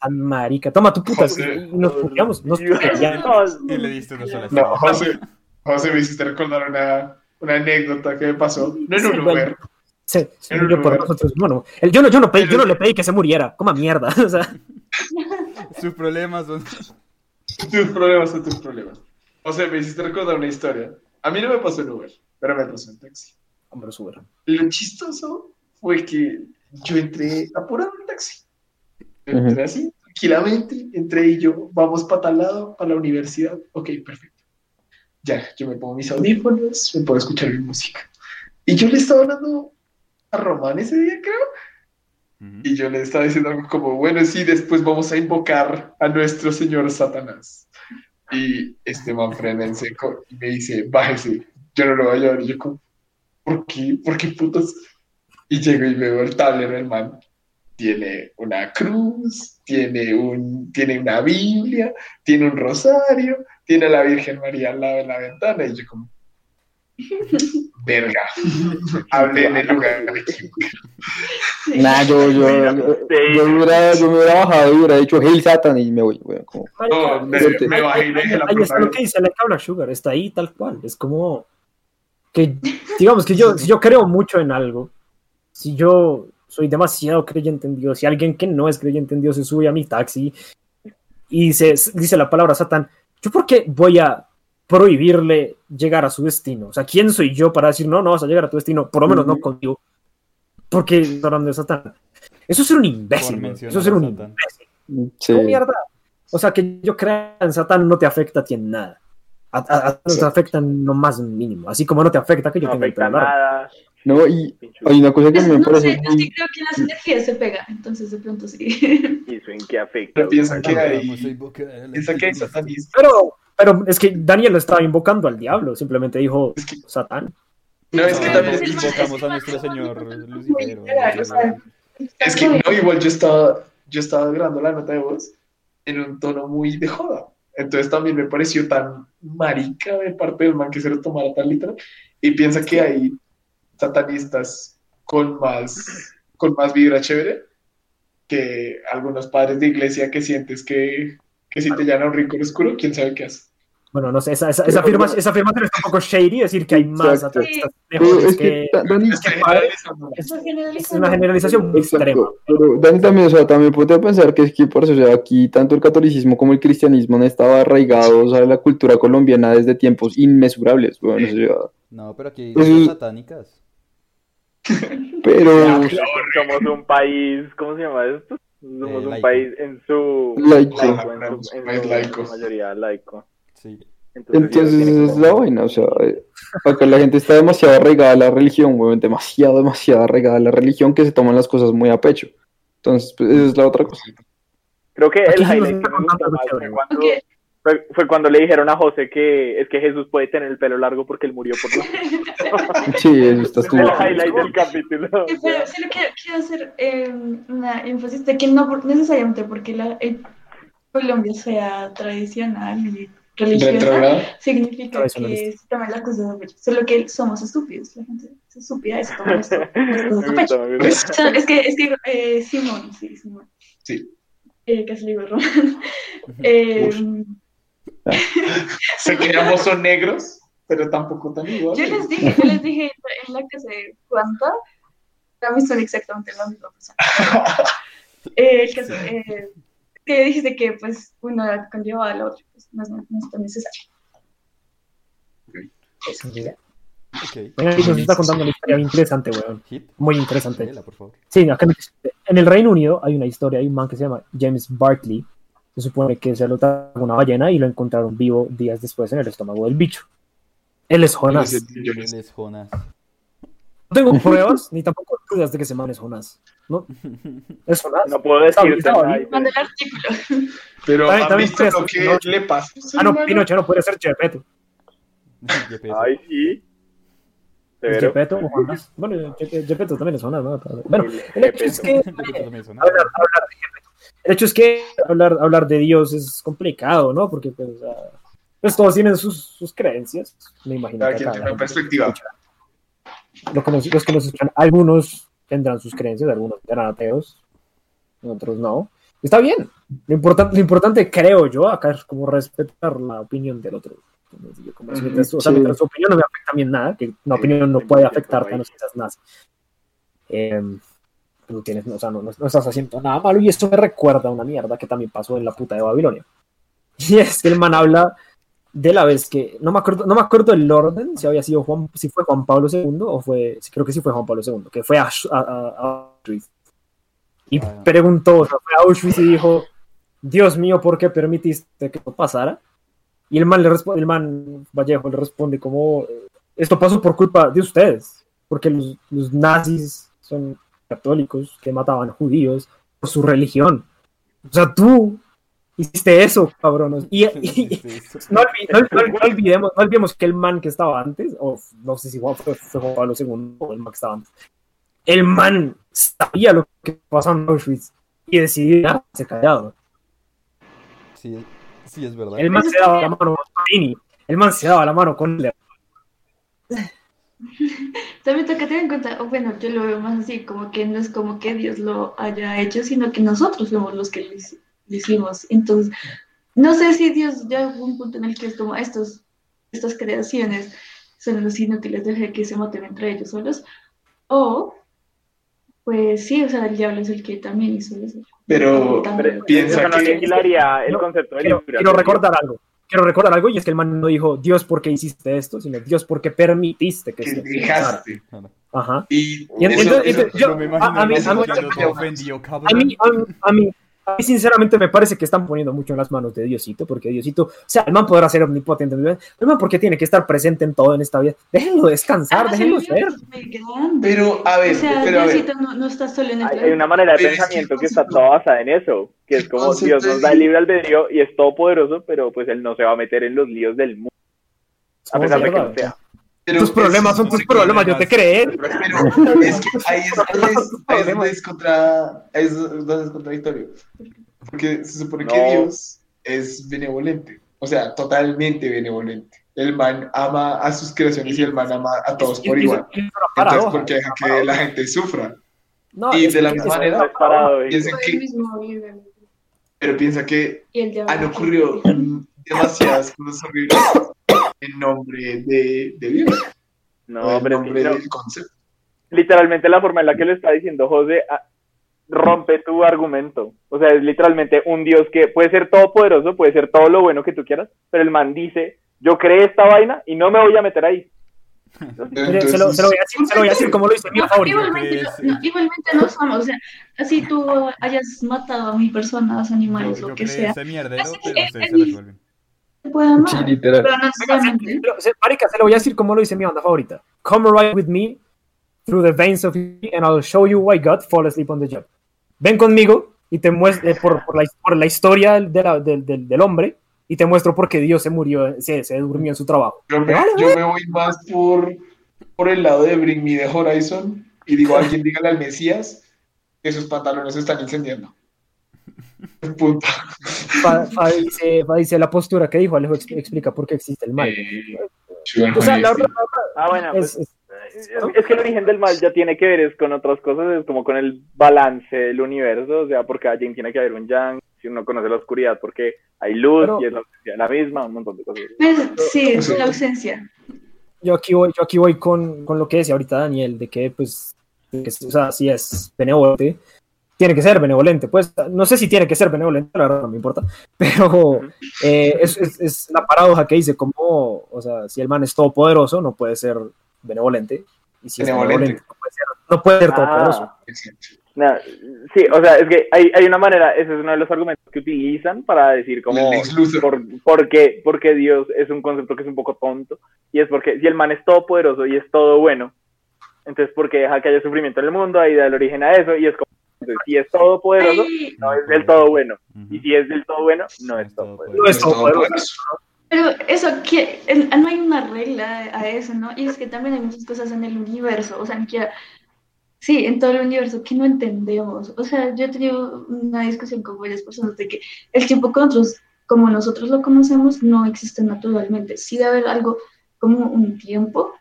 Tan marica. Toma tu puta. José. Y nos puteamos. Nos puteamos. Y le diste una sola No, José, José me hiciste recordar una, una anécdota que me pasó. No en Sí, un. Uber. Se En murió un por lugar. nosotros. Bueno, el- yo, no, yo, no pedí- yo no le pedí que se muriera. Coma mierda. O sea, Sus problemas son. Tus problemas son tus problemas. José, me hiciste recordar una historia. A mí no me pasó en Uber, pero me pasó en taxi. hombre, sube. Lo chistoso fue que yo entré apurado en taxi. Entré así, tranquilamente, entré y yo, vamos para tal lado, para la universidad. Ok, perfecto. Ya, yo me pongo mis audífonos, me puedo escuchar mi música. Y yo le estaba hablando a Román ese día, creo. Y yo le estaba diciendo algo como, bueno, sí, después vamos a invocar a nuestro señor Satanás. Y este man frena en seco y me dice, bájese, yo no lo voy a llevar. Y yo como, ¿por qué? ¿Por qué putos? Y llego y veo el tablero del man. Tiene una cruz, tiene, un, tiene una Biblia, tiene un rosario, tiene a la Virgen María al lado de la ventana. Y yo como, verga, hablé en el lugar equivocado. Nah, yo, yo, yo, yo me hubiera, yo me hubiera bajado y hubiera dicho Hail Satan y me voy, weón. Como, No, me, bajé y le dije a la Ahí está lo que dice la cabra sugar, está ahí tal cual. Es como que, digamos que yo, si yo creo mucho en algo, si yo soy demasiado creyente en Dios, si alguien que no es creyente en Dios se sube a mi taxi y dice, dice la palabra Satán, ¿yo por qué voy a prohibirle llegar a su destino? O sea, ¿quién soy yo para decir, no, no vas a llegar a tu destino? Por lo menos no contigo. Porque hablando de Satán. Eso es ser un imbécil. Eso es ser a un Satán. imbécil. Sí. ¿Cómo mierda? O sea, que yo crea en Satán no te afecta a ti en nada. A, te afecta en lo más mínimo. Así como no te afecta que yo No tenga el afecta pelo largo. nada. No, y hay una cosa que me No parece sé, yo sí creo que las energías se pegan, entonces de pronto sí. ¿Y eso en qué afecta? Pero piensa que hay, piensa que satanistas. Pero, pero es que Daniel no estaba invocando al diablo. Simplemente dijo Es que- Satán. No, es que No, también invocamos a nuestro señor Lucifer. Es que no, igual yo estaba, yo estaba grabando la nota de voz en un tono muy de joda. Entonces también me pareció tan marica de parte del man que se lo tomara tan literal. Y piensa que hay satanistas con más, con más vibra chévere que algunos padres de iglesia que sientes que, que si te llenan a un rincón oscuro, quién sabe qué hace. Bueno, no sé, esa, esa, esa, afirma- esa afirmación está un poco shady, decir que hay más Exacto. satanistas Pero mejores es que. Es, es una generalización muy extrema. Pero Dani también, o sea, también puede pensar que es que por eso, o sea, aquí tanto el catolicismo como el cristianismo han estado arraigados a la cultura colombiana desde tiempos inmesurables, bueno, o sea, No, pero aquí hay iglesias satánicas. pero Somos un país, ¿cómo se llama esto? Somos Eh, un laico. país en su, Laico. en su- en País su- laico. en su mayoría laico. Sí. entonces esa es como- la vaina, o sea, eh, acá la gente está demasiado arraigada a la religión, weón, demasiado, demasiado arraigada a la religión que se toman las cosas muy a pecho. Entonces, pues, esa es la otra cosa. Creo que el highlight que me contando más fue cuando. Fue, fue cuando le dijeron a José que es que Jesús puede tener el pelo largo porque él murió por nosotros. Sí, eso está el highlight del capítulo. Sí, pero sí lo quiero, quiero hacer eh, una énfasis de que no por- necesariamente porque la, eh, Colombia sea tradicional y religiosa, Retrogrado. significa que se toman las cosas. Solo que somos estúpidos, la gente es estúpida se toma esto- las cosas es que, es que eh, Simón, sí, Simón. Sí. Eh, casi le digo Román. Eh, Sé que ambos son negros, pero tampoco tan igual. yo les dije, yo les dije en la clase de cuánta, para mí son exactamente la misma persona. Eh, el caso, eh, que dijiste que pues uno conlleva al otro, pues no es, no es tan necesario. Ok. Bueno, y nos está contando una historia bien interesante, weón. Muy interesante. Sí, acá en- en el Reino Unido hay una historia, hay un man que se llama James Barkley. Se supone que se lo tragó una ballena y lo encontraron vivo días después en el estómago del bicho. Él es Jonás. Él es Jonas. No tengo pruebas ni tampoco dudas de que ese man es Jonás. ¿No? Es Jonás. No puedo decirte nada. bien. Manda el artículo. Pero También- ¿han también visto crees lo que no- le pasa? Ah, no, Pinocho no puede ser. Yepeto. Ay, sí. ¿Es Severo. Gepetto o Jonás? Bueno, Ge- Gepetto también es Jonás, ¿no? Bueno, El hecho es que hablar, hablar de. El hecho es que hablar, hablar de Dios es complicado, ¿no? Porque pues, sea, pues todos tienen sus, sus creencias. Me imagino Cada que quien tiene una perspectiva. Los que, nos, los que nos escuchan, algunos tendrán sus creencias, algunos serán ateos, otros no. Está bien. Lo importante, lo importante creo yo, acá es como respetar la opinión del otro. Como digo, como si mientras, o sea, Sí. mientras su opinión no me afecta a mí en nada, que una opinión no puede afectarte a no seas nazi. Eh, no tienes, o sea, no, no- no estás haciendo nada malo y esto me recuerda a una mierda que también pasó en la puta de Babilonia. Y es que el man habla de la vez que, no me acuerdo, no me acuerdo el orden, si había sido Juan, si fue Juan Pablo II o fue, creo que sí fue Juan Pablo II, que fue a, a- a- a Auschwitz. Y Ah. preguntó, o sea, fue a Auschwitz y dijo, Dios mío, ¿por qué permitiste que esto pasara? Y el man le responde, el man Vallejo le responde como, esto pasó por culpa de ustedes, porque los, los nazis son católicos que mataban judíos por su religión. O sea, tú hiciste eso, cabrón. Y, y- no, no- no- no olvidemos, no olvidemos que el man que estaba antes, o no sé si fue, fue- fue Juan Pablo II o el man que estaba antes, el man sabía lo que pasaba en Auschwitz y decidió quedarse callado. Sí, sí, es verdad. El man se daba la mano con Mussolini, el man se daba la mano con Hitler. También toca tener en cuenta, o bueno, yo lo veo más así, como que no es como que Dios lo haya hecho, sino que nosotros fuimos los que lo, hici- lo hicimos. Entonces, no sé si Dios ya hubo un punto en el que es como estos, estas creaciones son los inútiles, deje que se maten entre ellos solos, o pues sí, o sea, el diablo es el que también hizo eso. Pero También. piensa Eso no que- aniquilaría el concepto de Quiero, quiero recordar algo. Quiero recordar algo y es que el man no dijo Dios, ¿por qué hiciste esto? Sino Dios, ¿por qué permitiste que esto dejaste. Ajá. Y, Y eso- entonces- eso- entonces, yo- no me imagino a- a mí- a mí- A mí, sinceramente me parece que están poniendo mucho en las manos de Diosito, porque Diosito, o sea, el man podrá ser omnipotente, el man porque tiene que estar presente en todo en esta vida. Déjenlo descansar, Ah, déjenlo sí, ser. Pero, a ver, o sea, pero a ver. Diosito no, no está solo en el Hay, hay una manera de Pero es que pensamiento el que está toda basada en eso, que es como concepto Dios nos da el libre albedrío y es todopoderoso, pero pues él no se va a meter en los líos del mundo, a pesar de que no sea. Pero Tus problemas son tus problemas, yo te creé. Pero es que ahí es, ahí es, ahí es donde es contra, ahí es donde es contradictorio. Porque se supone que. Dios es benevolente, o sea, totalmente benevolente. El man ama a sus creaciones y el man ama a todos por igual. Entonces, ¿por qué deja que la gente sufra? No, y de la misma manera- el que, pero piensa que Y el de han ocurrido demasiadas cosas horribles en nombre de, de Dios, o No, en nombre no. del concepto. literalmente la forma en la que lo está diciendo José ah, rompe tu argumento. O sea, es literalmente un Dios que puede ser todopoderoso, puede ser todo lo bueno que tú quieras, pero el man dice, yo creé esta vaina y no me voy a meter ahí. Se, lo, se lo voy a decir, se lo voy a decir como lo dice mi No, favorito. igualmente, no, igualmente no somos, o sea, así tú hayas matado a mi personas, animales, Yo, lo que sea, ese mierdero, Así pero se te puede amar, Sí, literal. pero no necesariamente. marica, se lo voy a decir como lo dice mi banda favorita. Come ride with me through the veins of me and I'll show you why God fall asleep on the job. Ven conmigo y te muestro por, por, la, por la historia de la- del, del- del hombre y te muestro por qué Dios se murió, se, se durmió en su trabajo. Yo me, yo me voy más por, por el lado de Bring Me the Horizon y digo, alguien dígale al Mesías que sus pantalones se están incendiando. Punto. Fa, Fa dice, Fa dice la postura que dijo, Alejo ex- explica por qué existe el mal. Eh, O sea, la Ah, bueno, pues, es, es- es, que el origen del mal ya tiene que ver es con otras cosas, es como con el balance del universo, o sea, porque allí tiene que haber un yang, si uno conoce la oscuridad, porque hay luz Pero- y es la la misma, un montón de cosas. Pues, sí, es la ausencia. yo aquí voy, yo aquí voy con, con lo que decía ahorita Daniel, de que, pues, de que, o sea, si es benevolente, tiene que ser benevolente. Pues, no sé si tiene que ser benevolente, la verdad no me importa, pero eh, es, es, es la paradoja que dice, como, o sea, si el man es todopoderoso, no puede ser benevolente, y si es Benevolente. benevolente, no puede ser, no puede ser todopoderoso. Ah, no, sí, o sea, es que hay, hay una manera, ese es uno de los argumentos que utilizan para decir como por, por qué, porque Dios es un concepto que es un poco tonto, y es porque si el man es todopoderoso y es todo bueno, entonces porque deja que haya sufrimiento en el mundo, ahí da el origen a eso, y es como, entonces, si es todopoderoso, no es del todo bueno, y si es del todo bueno, no es Es todo todopoderoso. No es todopoderoso. Pero eso, que el- no hay una regla a eso, ¿no? Y es que también hay muchas cosas en el universo, o sea, ni siquiera, sí, en todo el universo que no entendemos. O sea, yo he tenido una discusión con varias personas de que el tiempo nosotros, como nosotros lo conocemos, no existe naturalmente. Sí debe haber algo como un tiempo,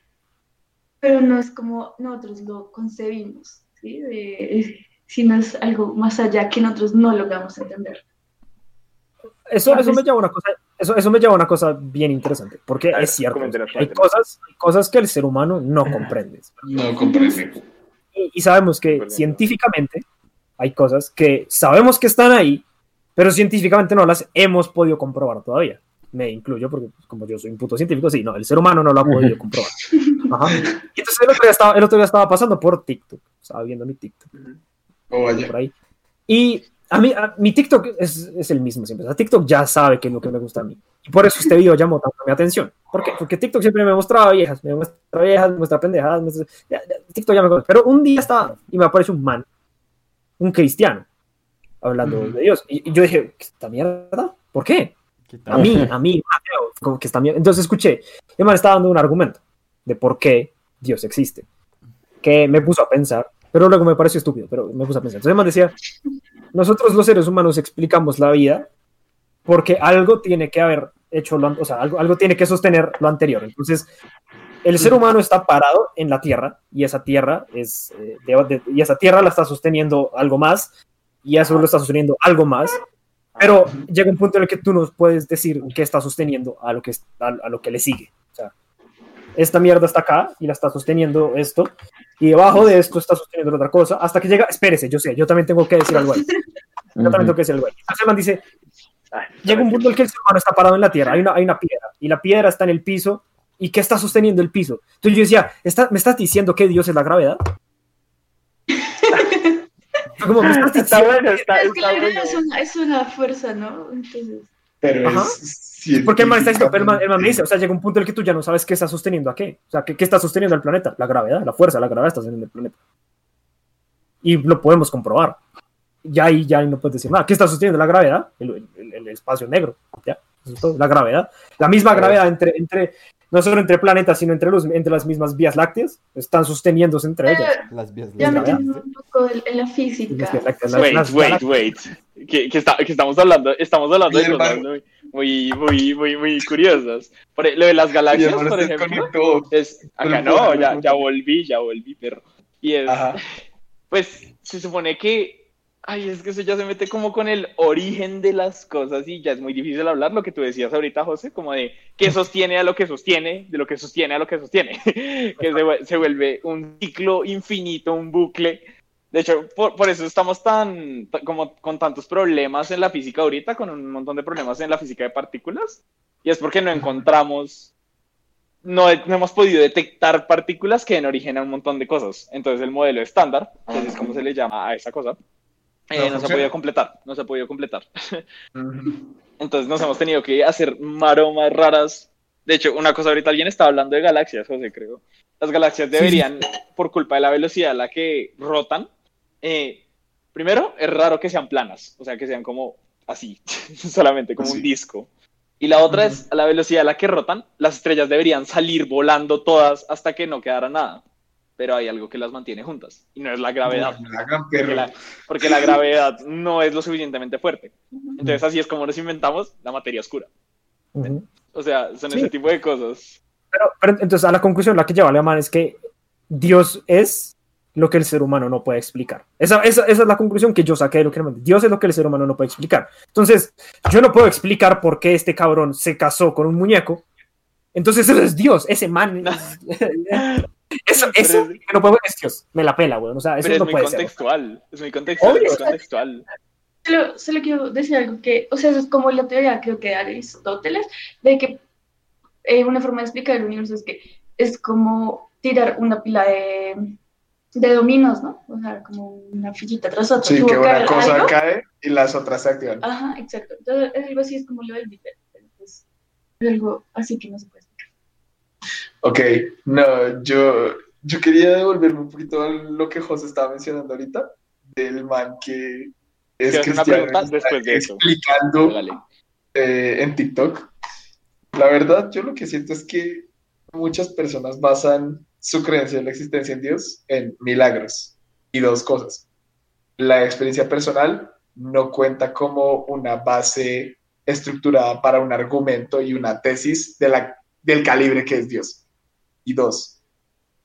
pero no es como nosotros lo concebimos, ¿sí? De- sino es algo más allá que nosotros no logramos entender. Eso, eso me lleva a una cosa, eso, eso me lleva a una cosa bien interesante, porque A ver, es cierto, hay cosas, hay cosas que el ser humano no comprende. No comprende. Y, y sabemos que científicamente hay cosas que sabemos que están ahí, pero científicamente no las hemos podido comprobar todavía. Me incluyo porque como yo soy un puto científico, sí, no, el ser humano no lo ha podido comprobar. Ajá. Y entonces el otro, día estaba, el otro día estaba pasando por TikTok, estaba viendo mi TikTok Oh, vaya. por ahí. Y a mí, a- mi TikTok es, es el mismo siempre. O sea, TikTok ya sabe qué es lo que me gusta a mí. Y por eso este video llamó tanto mi atención. ¿Por qué? Porque TikTok siempre me mostraba viejas, me muestra viejas, me muestra pendejadas. me muestra- ya- ya, TikTok ya me conoce. Pero un día estaba y me aparece un man, un cristiano, hablando Ujú. de Dios. Y, y yo dije, ¿qué esta mierda? ¿Por qué? ¿Qué A mí, a mí, Mateo, como que está mierda. Entonces escuché, el man estaba dando un argumento de por qué Dios existe, que me puso a pensar, pero luego me pareció estúpido, pero me puso a pensar. Entonces man decía, nosotros los seres humanos explicamos la vida porque algo tiene que haber hecho, lo, o sea, algo, algo tiene que sostener lo anterior. Entonces, el ser humano está parado en la tierra y esa tierra es, eh, de- de- y esa tierra la está sosteniendo algo más y eso lo está sosteniendo algo más. Pero llega un punto en el que tú nos puedes decir qué está sosteniendo a lo que, a, a lo que le sigue. O sea, esta mierda está acá y la está sosteniendo esto, y debajo de esto está sosteniendo otra cosa, hasta que llega, espérese, yo sé, yo también tengo que decir algo ahí. Yo también tengo que decir algo ahí. Entonces el man dice, llega un punto en el que el ser humano está parado en la tierra, hay una, hay una piedra, y la piedra está en el piso, ¿Y qué está sosteniendo el piso? Entonces yo decía, ¿está- ¿me estás diciendo que Dios es la gravedad? Como, ¿me estás Está diciendo bueno, está, Es que está la bueno. gravedad es una, es una fuerza, ¿no? Entonces, Pero Ajá. Porque el man está diciendo, pero el man, el man me dice, o sea, llega un punto en el que tú ya no sabes qué está sosteniendo a qué. O sea, ¿qué, qué está sosteniendo al planeta? La gravedad, la fuerza, la gravedad está sosteniendo el planeta. Y lo podemos comprobar. Ya ahí, ya ahí no puedes decir nada. ¿Qué está sosteniendo la gravedad? El, el- el espacio negro. Ya, eso es todo. La gravedad. La misma gravedad entre, entre, no solo entre planetas, sino entre, los, entre las mismas vías lácteas. Están sosteniéndose entre ellas. Las vías ya metiendo un poco en, la física. Wait, las wait, wait. Que, que, está- que estamos hablando, estamos hablando de cosas. Muy, muy, muy, muy, curiosas. Por, e- lo de las galaxias, por ejemplo, es acá no, ya, ya volví, ya volví, perro. Y es, Ajá. pues, se supone que, ay, es que eso ya se mete como con el origen de las cosas y ya es muy difícil hablar lo que tú decías ahorita, José, como de qué sostiene a lo que sostiene, de lo que sostiene a lo que sostiene, que se, se vuelve un ciclo infinito, un bucle. De hecho, por, por eso estamos tan, ta- como con tantos problemas en la física ahorita, con un montón de problemas en la física de partículas, y es porque no encontramos, no, no hemos podido detectar partículas que den origen a un montón de cosas. Entonces el modelo estándar, que es como se le llama a esa cosa, eh, No no, se ha podido completar, no se ha podido completar. Entonces nos hemos tenido que hacer maromas raras. De hecho, una cosa ahorita alguien estaba hablando de galaxias, José, creo. Las galaxias deberían, por culpa de la velocidad a la que rotan, eh, primero, es raro que sean planas, o sea, que sean como así, solamente como Así. un disco. Y la otra es, a la velocidad a la que rotan, las estrellas deberían salir volando todas hasta que no quedara nada. Pero hay algo que las mantiene juntas, y no es la gravedad. La Porque la, porque la gravedad no es lo suficientemente fuerte. Entonces así es como nos inventamos la materia oscura. O sea, son Sí. ese tipo de cosas. Pero, pero entonces a la conclusión la que lleva Alemán es que Dios es lo que el ser humano no puede explicar. Esa, esa, esa es la conclusión que yo saqué de lo que. Dios es lo que el ser humano no puede explicar. Entonces, yo no puedo explicar por qué este cabrón se casó con un muñeco. Entonces, eso es Dios, ese man. eso, eso que no puedo es Dios. Me la pela, weón. O sea, eso Pero es no muy puede ser. contextual. Es muy contextual. Obvio. Es muy contextual. Solo, solo quiero decir algo que, o sea, eso es como la teoría, creo que de Aristóteles, de que eh, una forma de explicar el universo es que es como tirar una pila de, de dominos, ¿no? O sea, como una fichita tras otra. Sí, Tuvo que una cosa algo. cae y las otras se activan. Ajá, exacto. Entonces, es algo así es como lo del Big pero, pues, es algo así que no se puede explicar. Ok, no, yo, yo quería devolverme un poquito a lo que José estaba mencionando ahorita, del man que es hacer una cristiano pregunta y está después de eso. explicando eh, en TikTok. La verdad, yo lo que siento es que muchas personas basan su creencia en la existencia en Dios en milagros y dos cosas. La experiencia personal no cuenta como una base estructurada para un argumento y una tesis de la, del calibre que es Dios. Y dos,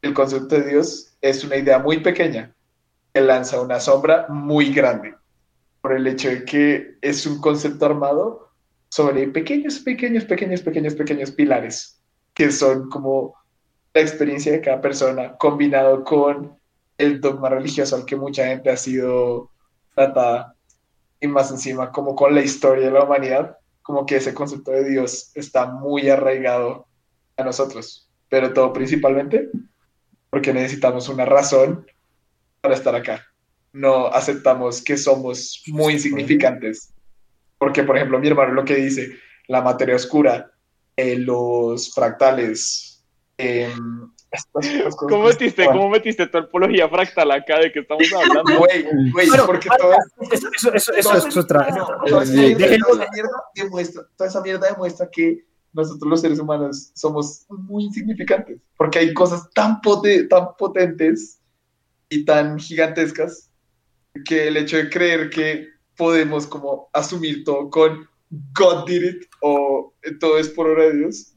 el concepto de Dios es una idea muy pequeña que lanza una sombra muy grande por el hecho de que es un concepto armado sobre pequeños, pequeños, pequeños, pequeños, pequeños pilares que son como la experiencia de cada persona combinado con el dogma religioso al que mucha gente ha sido tratada y más encima como con la historia de la humanidad, como que ese concepto de Dios está muy arraigado a nosotros, pero todo principalmente porque necesitamos una razón para estar acá. No aceptamos que somos muy insignificantes. Porque, por ejemplo, mi hermano lo que dice, la materia oscura, eh, los fractales, em, ¿Cómo metiste, ¿Cómo metiste tu apología fractal acá de que estamos hablando? Güey, güey, Bueno, porque todo Eso, eso, eso, eso es otra. No, toda esa mierda- déjenlo- toda esa mierda demuestra, que nosotros los seres humanos somos muy insignificantes, porque hay cosas tan, pote- tan potentes y tan gigantescas que el hecho de creer que podemos como asumir todo con God did it o todo es por obra de Dios,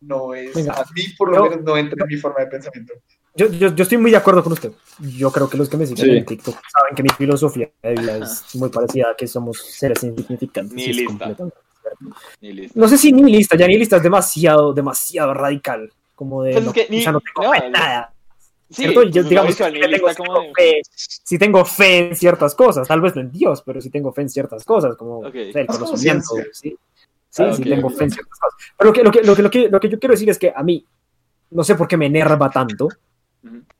no es, Venga. a mí por lo Yo- menos no entra en mi forma de pensamiento. Yo, yo, yo estoy muy de acuerdo con usted. Yo creo que los que me siguen Sí. en TikTok saben que mi filosofía de vida es muy parecida a que somos seres insignificantes. es completamente cierto. Ni listo. No sé si nihilista, ya nihilista es demasiado, demasiado radical. Como de, Pues es no, que ni- o sea, no tengo no, fe en nada. Sí. Y yo, pues, digamos, sí tengo, como fe, sí tengo fe en ciertas cosas, tal vez no en Dios, pero sí tengo fe en ciertas cosas, como Ok. no sé, el conocimiento. ¿sí? Sí, Ah, sí, ok, tengo fe en ciertas cosas. Pero lo que, lo, que, lo, que, lo, que, lo que yo quiero decir es que a mí, no sé por qué me enerva tanto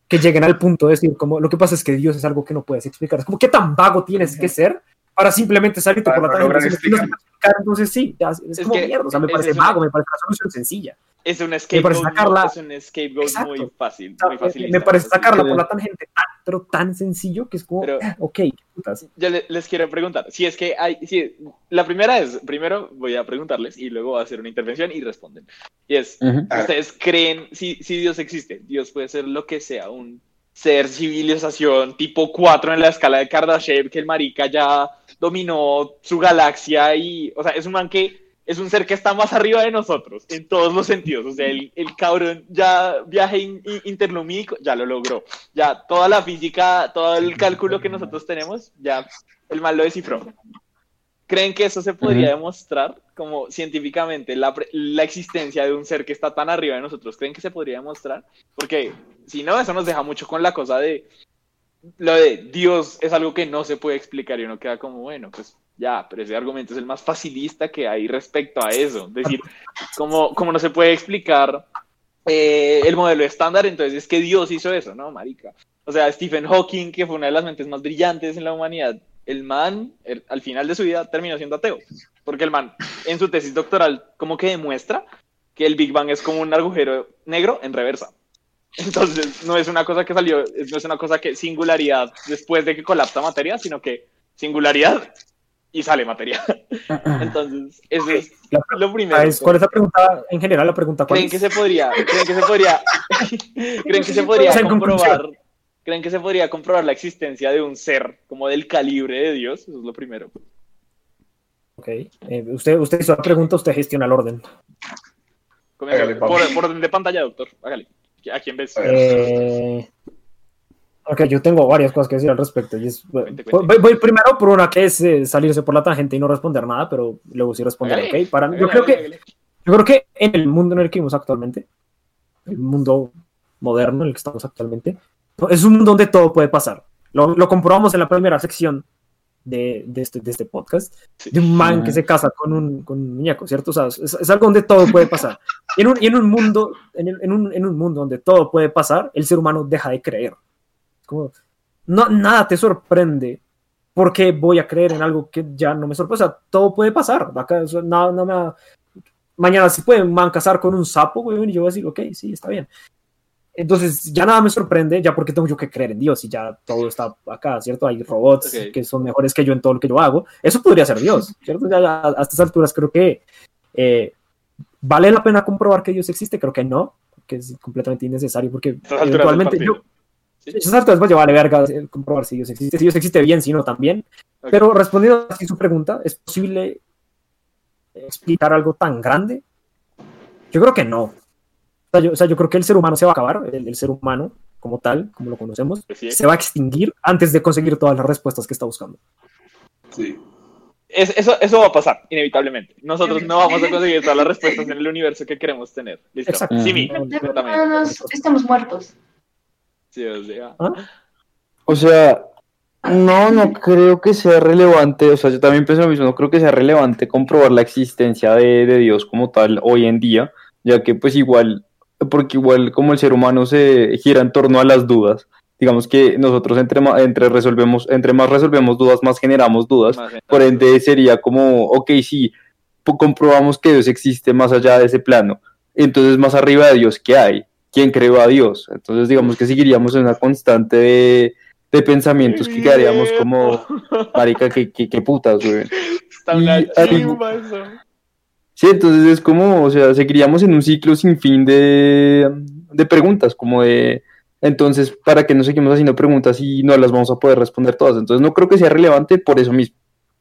que lleguen al punto de decir, como, lo que pasa es que Dios es algo que no puedes explicar. Es como, ¿qué tan vago tienes que ser para simplemente salirte por la decir, "No explicar", Entonces sí, ya, es, Es como que mierda. O sea, me parece vago, me parece una solución sencilla. Es un scapegoat, sacarla- es un scapegoat Exacto. muy fácil, muy me- fácil. me parece sacarla por la tangente tan, pero tan sencillo que es como, Pero- ah, ok, putas. Yo le- les quiero preguntar, si es que hay, si, la primera es, primero voy a preguntarles y luego voy a hacer una intervención y responden. Y es. A ver. ¿ustedes creen, si, si Dios existe, Dios puede ser lo que sea, un ser civilización tipo 4 en la escala de Kardashev, que el marica ya dominó su galaxia y, o sea, es un man que es un ser que está más arriba de nosotros en todos los sentidos. O sea, el, el cabrón ya viaje in- in- interlumínico, ya lo logró. Ya toda la física, todo el cálculo que nosotros tenemos, ya el mal lo descifró. ¿Creen que eso se podría demostrar como científicamente la, la existencia de un ser que está tan arriba de nosotros? ¿Creen que se podría demostrar? Porque si no, eso nos deja mucho con la cosa de lo de Dios es algo que no se puede explicar y uno queda como, bueno, pues ya, pero ese argumento es el más facilista que hay respecto a eso. Es decir, como, como no se puede explicar eh, el modelo estándar, entonces es que Dios hizo eso, ¿no, marica? O sea, Stephen Hawking, que fue una de las mentes más brillantes en la humanidad, el man, el- al final de su vida, terminó siendo ateo. Porque el man, en su tesis doctoral, como que demuestra que el Big Bang es como un agujero negro en reversa. Entonces, no es una cosa que salió, no es una cosa que singularidad después de que colapsa materia, sino que singularidad y sale materia. Entonces, eso es La lo primero. Es- ¿Cuál es la pregunta en general? La pregunta cuál ¿Creen es? que se podría, creen que se podría, creen que se podría O sea, en comprobar, creen que se podría comprobar la existencia de un ser como del calibre de Dios? Eso es lo primero. Ok. Eh, usted, usted hizo la pregunta, usted gestiona el orden. Hágale, por, por orden de pantalla, doctor. Hágale. ¿A quién ves? Eh, ok, yo tengo varias cosas que decir al respecto. Y es- Cuente, voy, cuente. voy primero por una que es eh, salirse por la tangente y no responder nada, pero luego sí responder. Hágale, ok. Para, yo, hágale, creo que, yo creo que en el mundo en el que vivimos actualmente, el mundo moderno en el que estamos actualmente, es un mundo donde todo puede pasar. Lo, lo comprobamos en la primera sección de, de este, de este podcast, Sí. de un man que se casa con un, con un muñeco, ¿cierto? O sea, es, es algo donde todo puede pasar. Y en un, y en un mundo, en, el- en un, en un mundo donde todo puede pasar, el ser humano deja de creer. Como, no, nada te sorprende porque voy a creer en algo que ya no me sorprende. O sea, todo puede pasar. Acá, nada, nada Mañana se pueden man casar con un sapo, güey, y yo voy a decir, ok, sí, está bien. Entonces, ya nada me sorprende, ya porque tengo yo que creer en Dios y ya todo está acá, ¿cierto? Hay robots Ok. que son mejores que yo en todo lo que yo hago. Eso podría ser Dios, ¿cierto? Ya, ya a estas alturas creo que eh, vale la pena comprobar que Dios existe, creo que no, que es completamente innecesario porque eventualmente yo, alturas pues ya vale verga eh, comprobar si Dios existe, si Dios existe bien, si no también. Pero respondiendo a su pregunta, ¿es posible explicar algo tan grande? Yo creo que no. O sea, yo, o sea, yo creo que el ser humano se va a acabar, el, el ser humano como tal, como lo conocemos, Pues sí. se va a extinguir antes de conseguir todas las respuestas que está buscando. Sí. Es- eso, eso va a pasar, inevitablemente. Nosotros no vamos a conseguir todas las respuestas en el universo que queremos tener. ¿Listo? Exacto. Sí. No, no, nos- estamos muertos. Sí, o sea, O sea, no, no creo que sea relevante, o sea, yo también pienso lo mismo, no creo que sea relevante comprobar la existencia de, de Dios como tal hoy en día, ya que pues igual, porque igual como el ser humano se gira en torno a las dudas, digamos que nosotros entre, entre, resolvemos, entre más resolvemos dudas, más generamos dudas, más por ende sería como, ok, sí, comprobamos que Dios existe más allá de ese plano, entonces más arriba de Dios, ¿qué hay? ¿Quién creó a Dios? Entonces digamos que seguiríamos en una constante de, de pensamientos que quedaríamos como, marica, que, que, que putas, güey. Está una chimba eso. Sí, entonces es como, o sea, seguiríamos en un ciclo sin fin de, de preguntas, como de, entonces, ¿para qué nos seguimos haciendo preguntas y no las vamos a poder responder todas? Entonces no creo que sea relevante por eso mismo,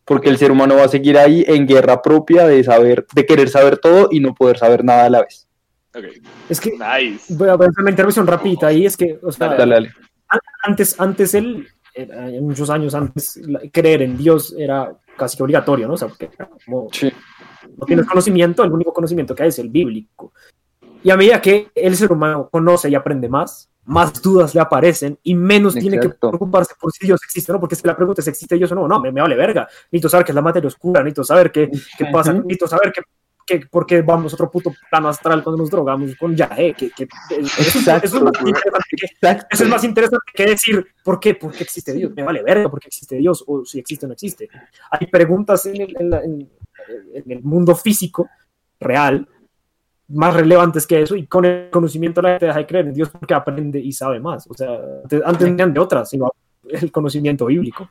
porque el ser humano va a seguir ahí en guerra propia de saber, de querer saber todo y no poder saber nada a la vez. Ok, Es que nice. voy a hacer una intervención rapidita ahí, es que, o sea, Dale, Dale, antes, antes él, muchos años antes, creer en Dios era casi que obligatorio, ¿no? O sea, porque como, Sí. no tienes conocimiento, el único conocimiento que hay es el bíblico. Y a medida que el ser humano conoce y aprende más, más dudas le aparecen y menos tiene que Exacto. preocuparse por si Dios existe o no, porque es que la pregunta es, ¿existe Dios o no? No, me, me vale verga. Necesito saber qué es la materia oscura, necesito saber qué, qué pasa, necesito saber qué, qué- por qué vamos a otro puto plano astral cuando nos drogamos con yaje. Que, que- eso, eso es más interesante que, Exacto. eso es más interesante que decir por qué, por qué existe Dios. Me vale verga por qué existe Dios o si existe o no existe. Hay preguntas en el, en la- en- en el mundo físico real más relevantes que eso y con el conocimiento la gente deja de creer en Dios porque aprende y sabe más. O sea, antes, antes de otras, sino el conocimiento bíblico.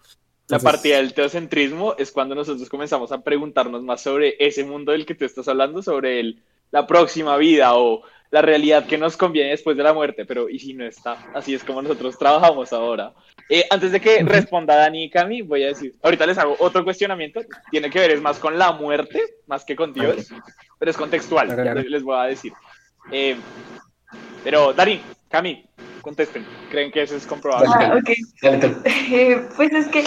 La partida del teocentrismo es cuando nosotros comenzamos a preguntarnos más sobre ese mundo del que tú estás hablando, sobre el, la próxima vida o la realidad que nos conviene después de la muerte, pero ¿y si no está? Así es como nosotros trabajamos ahora. Eh, antes de que responda Dani y Cami, voy a decir, ahorita les hago otro cuestionamiento, tiene que ver es más con la muerte, más que con Dios, pero es contextual, les voy a decir. Eh, pero Dani, Cami, contesten, ¿creen que eso es comprobable? Ah, ok. Dale, tú. Eh, pues es que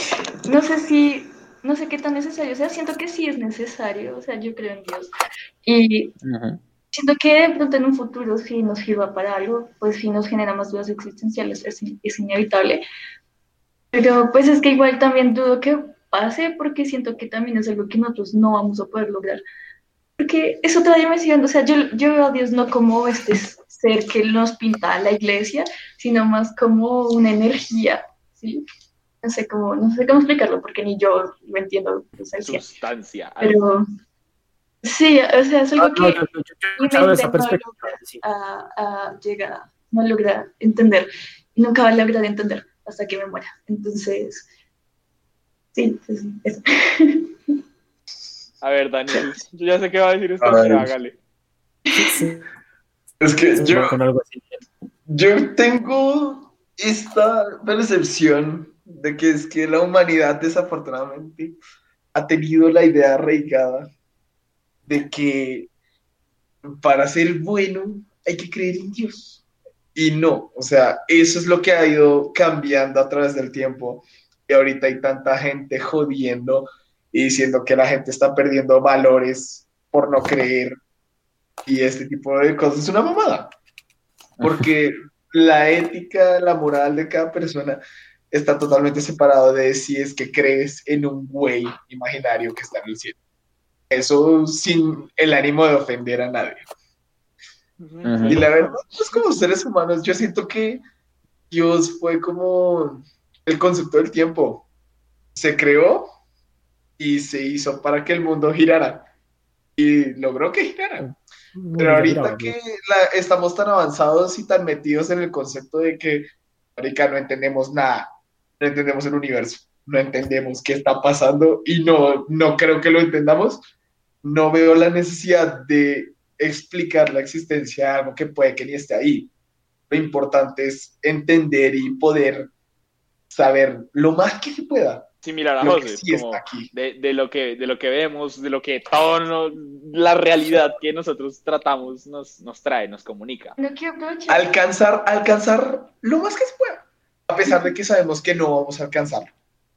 no sé si, no sé qué tan necesario, o sea, siento que sí es necesario, o sea, yo creo en Dios. Y Ujú. siento que de pronto en un futuro si nos sirva para algo, pues si nos genera más dudas existenciales, es, es inevitable. Pero pues es que igual también dudo que pase porque siento que también es algo que nosotros no vamos a poder lograr. Porque es otra dimensión, o sea, yo, yo veo a Dios no como este ser que nos pinta la iglesia, sino más como una energía, ¿sí? No sé cómo, no sé cómo explicarlo porque ni yo lo entiendo esencia, Sustancia. pero sí, o sea, es algo ah, no, que yo- yo- no perspectiva. logra, sí. a, a llegar, no logra entender, y nunca va a lograr entender hasta que me muera. Entonces, sí, pues, eso. A ver, Dani, yo ya sé qué va a decir A ver. pero hágale. Sí, Es que yo, yo tengo esta percepción de que es que la humanidad desafortunadamente ha tenido la idea arraigada de que para ser bueno hay que creer en Dios. Y no, o sea, eso es lo que ha ido cambiando a través del tiempo. Y ahorita hay tanta gente jodiendo y diciendo que la gente está perdiendo valores por no creer. Y este tipo de cosas es una mamada. Porque la ética, la moral de cada persona está totalmente separado de si es que crees en un güey imaginario que está en el cielo. Eso sin el ánimo de ofender a nadie. Y la verdad, pues como seres humanos, yo siento que Dios fue como el concepto del tiempo. Se creó y se hizo para que el mundo girara. Y logró que girara. Pero ahorita que la- estamos tan avanzados y tan metidos en el concepto de que, marica, no entendemos nada, no entendemos el universo, no entendemos qué está pasando y no, no creo que lo entendamos, no veo la necesidad de explicar la existencia de algo que puede que ni esté ahí. Lo importante es entender y poder saber lo más que se pueda, Sí, mirar a lo que José, sí como de, de lo que, de lo que vemos, de lo que todo no- la realidad que nosotros tratamos nos, nos trae, nos comunica. No alcanzar, alcanzar lo más que se pueda, a pesar de que sabemos que no vamos a alcanzar.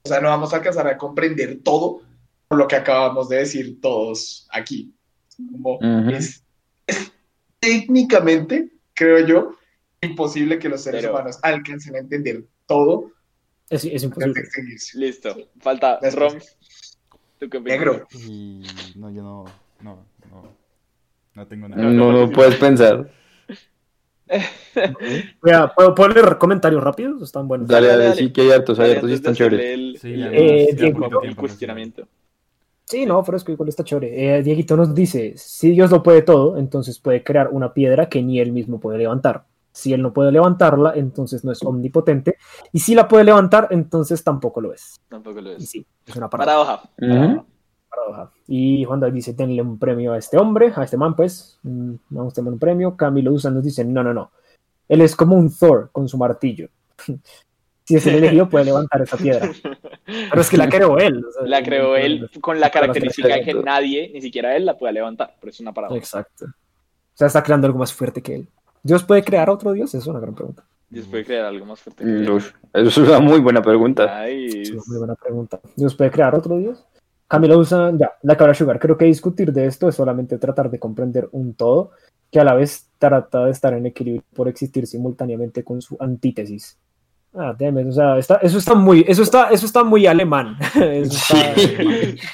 O sea, no vamos a alcanzar a comprender todo por lo que acabamos de decir todos aquí. Como Ujú. es, es técnicamente, creo yo, imposible que los seres Pero- humanos alcancen a entender todo Es, imposible. Listo, falta. Roms. ¿Tú qué opinas? Negro. Y no, yo no, no, no, no tengo nada. No, no puedes pensar. Voy a- ¿puedo, puedo leer comentarios rápidos? Están buenos. Dale, Dale, dale, sí que hay hartos, hay hartos y están chéveres. El, Sí, el- Eh, Diego, cuestionamiento. Sí, no, fresco, igual está chévere. Eh, Dieguito nos dice, si Dios lo puede todo, entonces puede crear una piedra que ni él mismo puede levantar. Si él no puede levantarla, entonces no es omnipotente. Y si la puede levantar, entonces tampoco lo es. Tampoco lo Y es. sí, es una paradoja. Paradoja. Paradoja. Y Juan David dice, denle un premio a este hombre, a este man, pues. Mm, Vamos a tener un premio. Camilo Usa nos dice, no, no, no. Él es como un Thor con su martillo. si es el elegido, puede levantar esa piedra. Pero es que la creó él. o sea, La creó él con la característica de que Exacto. nadie, ni siquiera él, la pueda levantar. Pero es una paradoja. Exacto. O sea, está creando algo más fuerte que él. ¿Dios puede crear otro Dios? Esa es una gran pregunta. Dios puede crear algo más fuerte. que Mm, Eso es una muy buena pregunta. Ay, Es una muy buena pregunta. ¿Dios puede crear otro Dios? Camilo usa, ya, la cabra sugar. Creo que discutir de esto es solamente tratar de comprender un todo que a la vez trata de estar en equilibrio por existir simultáneamente con su antítesis. Ah, it, o sea, está- eso está muy, eso está, eso está muy alemán. Eso está, eso está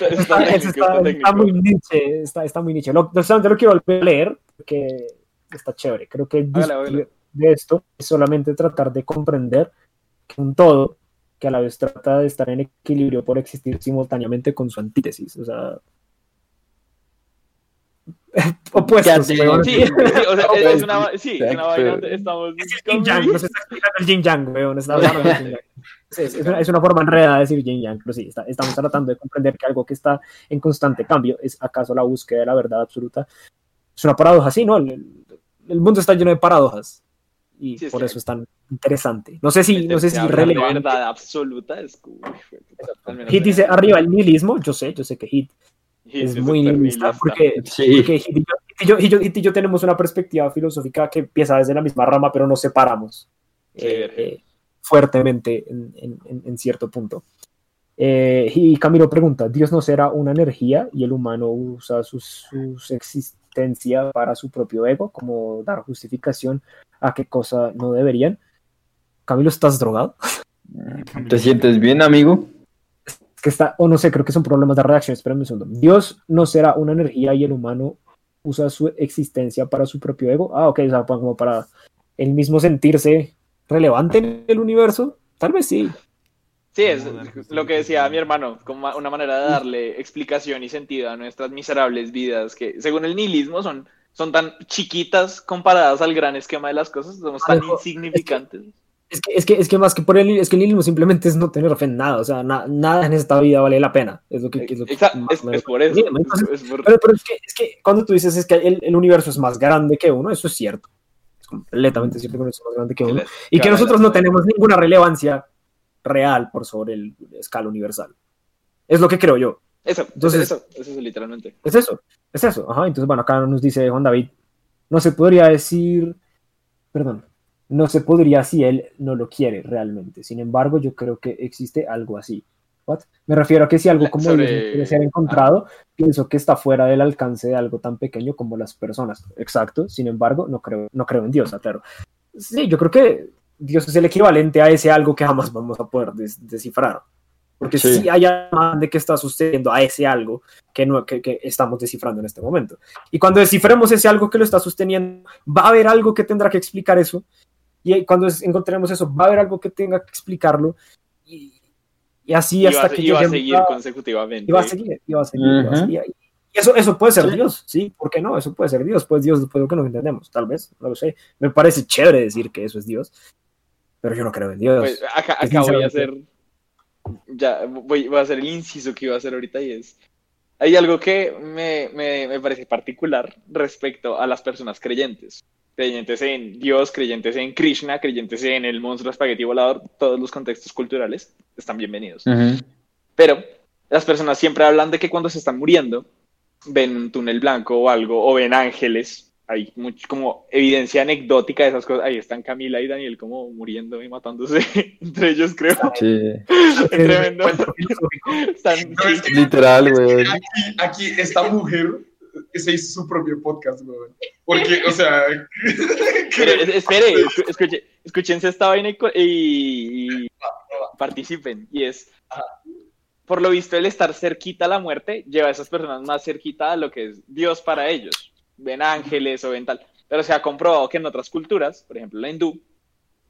está- técnico, está- está está técnico. muy Nietzsche, está, está muy Nietzsche. Lo, no obstante, lo quiero leer porque está chévere. Creo que Hágale, discutir hágale. de esto es solamente tratar de comprender que un todo que a la vez trata de estar en equilibrio por existir simultáneamente con su antítesis. O sea, opuestos. Sí, sí, o sea, es, es una, sí, es una vaina donde estamos Es el yin yang, nos está explicando el yin yang, weón. está hablando del yin yang. Sí, Es, es una, es una forma enredada de decir yin yang, pero sí, está- estamos tratando de comprender que algo que está en constante cambio es acaso la búsqueda de la verdad absoluta. Es una paradoja, sí, ¿no? El, el- mundo está lleno de paradojas y Sí, es por eso es tan interesante. No sé si, no sé si es relevante. verdad absoluta es Hit dice arriba el nihilismo, yo sé, yo sé que Hit es sí, muy nihilista porque, Sí. porque Hit y yo, Hit y yo- Hit y yo- tenemos una perspectiva filosófica que empieza desde la misma rama, pero nos separamos Sí, eh, eh, fuertemente en, en- en- cierto punto. Eh, y Camilo pregunta, ¿Dios no será una energía y el humano usa su, su existencia para su propio ego, como dar justificación a qué cosa no deberían? Camilo, ¿estás drogado? ¿Te sientes bien, amigo? que está, o no sé, creo que son problemas de reacción, espérame un segundo. Dios no será una energía y el humano usa su existencia para su propio ego. Ah, ok, o sea, como para el mismo sentirse relevante en el universo. Tal vez sí. Sí, es lo que decía mi hermano, como una manera de darle explicación y sentido a nuestras miserables vidas, que según el nihilismo son, son tan chiquitas comparadas al gran esquema de las cosas, somos tan Alejo, insignificantes. Es que, es que, es que más que por el es que el nihilismo simplemente es no tener fe en nada. O sea, na- nada en esta vida vale la pena. Es lo que, es lo que Exacto, es, es por eso. Entonces, es por- Pero, pero es, que, es que cuando tú dices es que el, el universo es más grande que uno, eso es cierto. Es completamente cierto que el universo es más grande que uno. Y que nosotros no tenemos ninguna relevancia real por sobre el escala universal. Es lo que creo yo. Eso, Entonces- eso, eso, eso, literalmente. Es eso. Es eso. Ajá. Entonces, bueno, acá nos dice Juan David. No se podría decir. Perdón. No se podría si él no lo quiere realmente. Sin embargo, yo creo que existe algo así. What? Me refiero a que si algo La- como sobre- Dios quiere ser encontrado, pienso que está fuera del alcance de algo tan pequeño como las personas. Exacto. Sin embargo, no creo, no creo en Dios, claro. Sí, yo creo que Dios es el equivalente a ese algo que jamás vamos a poder des- descifrar. Porque Sí. si hay algo de que está sucediendo a ese algo que, no, que, que estamos descifrando en este momento. Y cuando descifremos ese algo que lo está sosteniendo, va a haber algo que tendrá que explicar eso. Y cuando encontremos eso, va a haber algo que tenga que explicarlo. Y, y así Y hasta a- que y va a seguir a- consecutivamente. y va a seguir, y va a seguir, y va a seguir. Y eso, eso puede ser Sí. Dios, ¿sí? ¿Por qué no? Eso puede ser Dios. Pues Dios después de lo que nos entendemos, tal vez, no lo sé. Me parece chévere decir que eso es Dios, pero yo no creo en Dios. Pues acá, voy a hacer. Ya, voy, voy a hacer el inciso que iba a hacer ahorita y es. Hay algo que me, me, me parece particular respecto a las personas creyentes. Creyentes en Dios, creyentes en Krishna, creyentes en el monstruo espagueti volador, todos los contextos culturales están bienvenidos. Pero las personas siempre hablan de que cuando se están muriendo ven un túnel blanco o algo, o ven ángeles. Hay mucho, como evidencia anecdótica de esas cosas. Ahí están Camila y Daniel como muriendo y matándose entre ellos, creo. Sí, Es tremendo. Encuentro filosófico. Están- No, es que literal, güey. aquí, aquí esta mujer se hizo su propio podcast, weón. Porque, o sea, Pero, espere, escu- escuche, escúchense esta vaina y, y participen. Y es, por lo visto, el estar cerquita a la muerte lleva a esas personas más cerquita a lo que es Dios para ellos. Ven ángeles o ven tal. Pero se ha comprobado que en otras culturas, por ejemplo la hindú,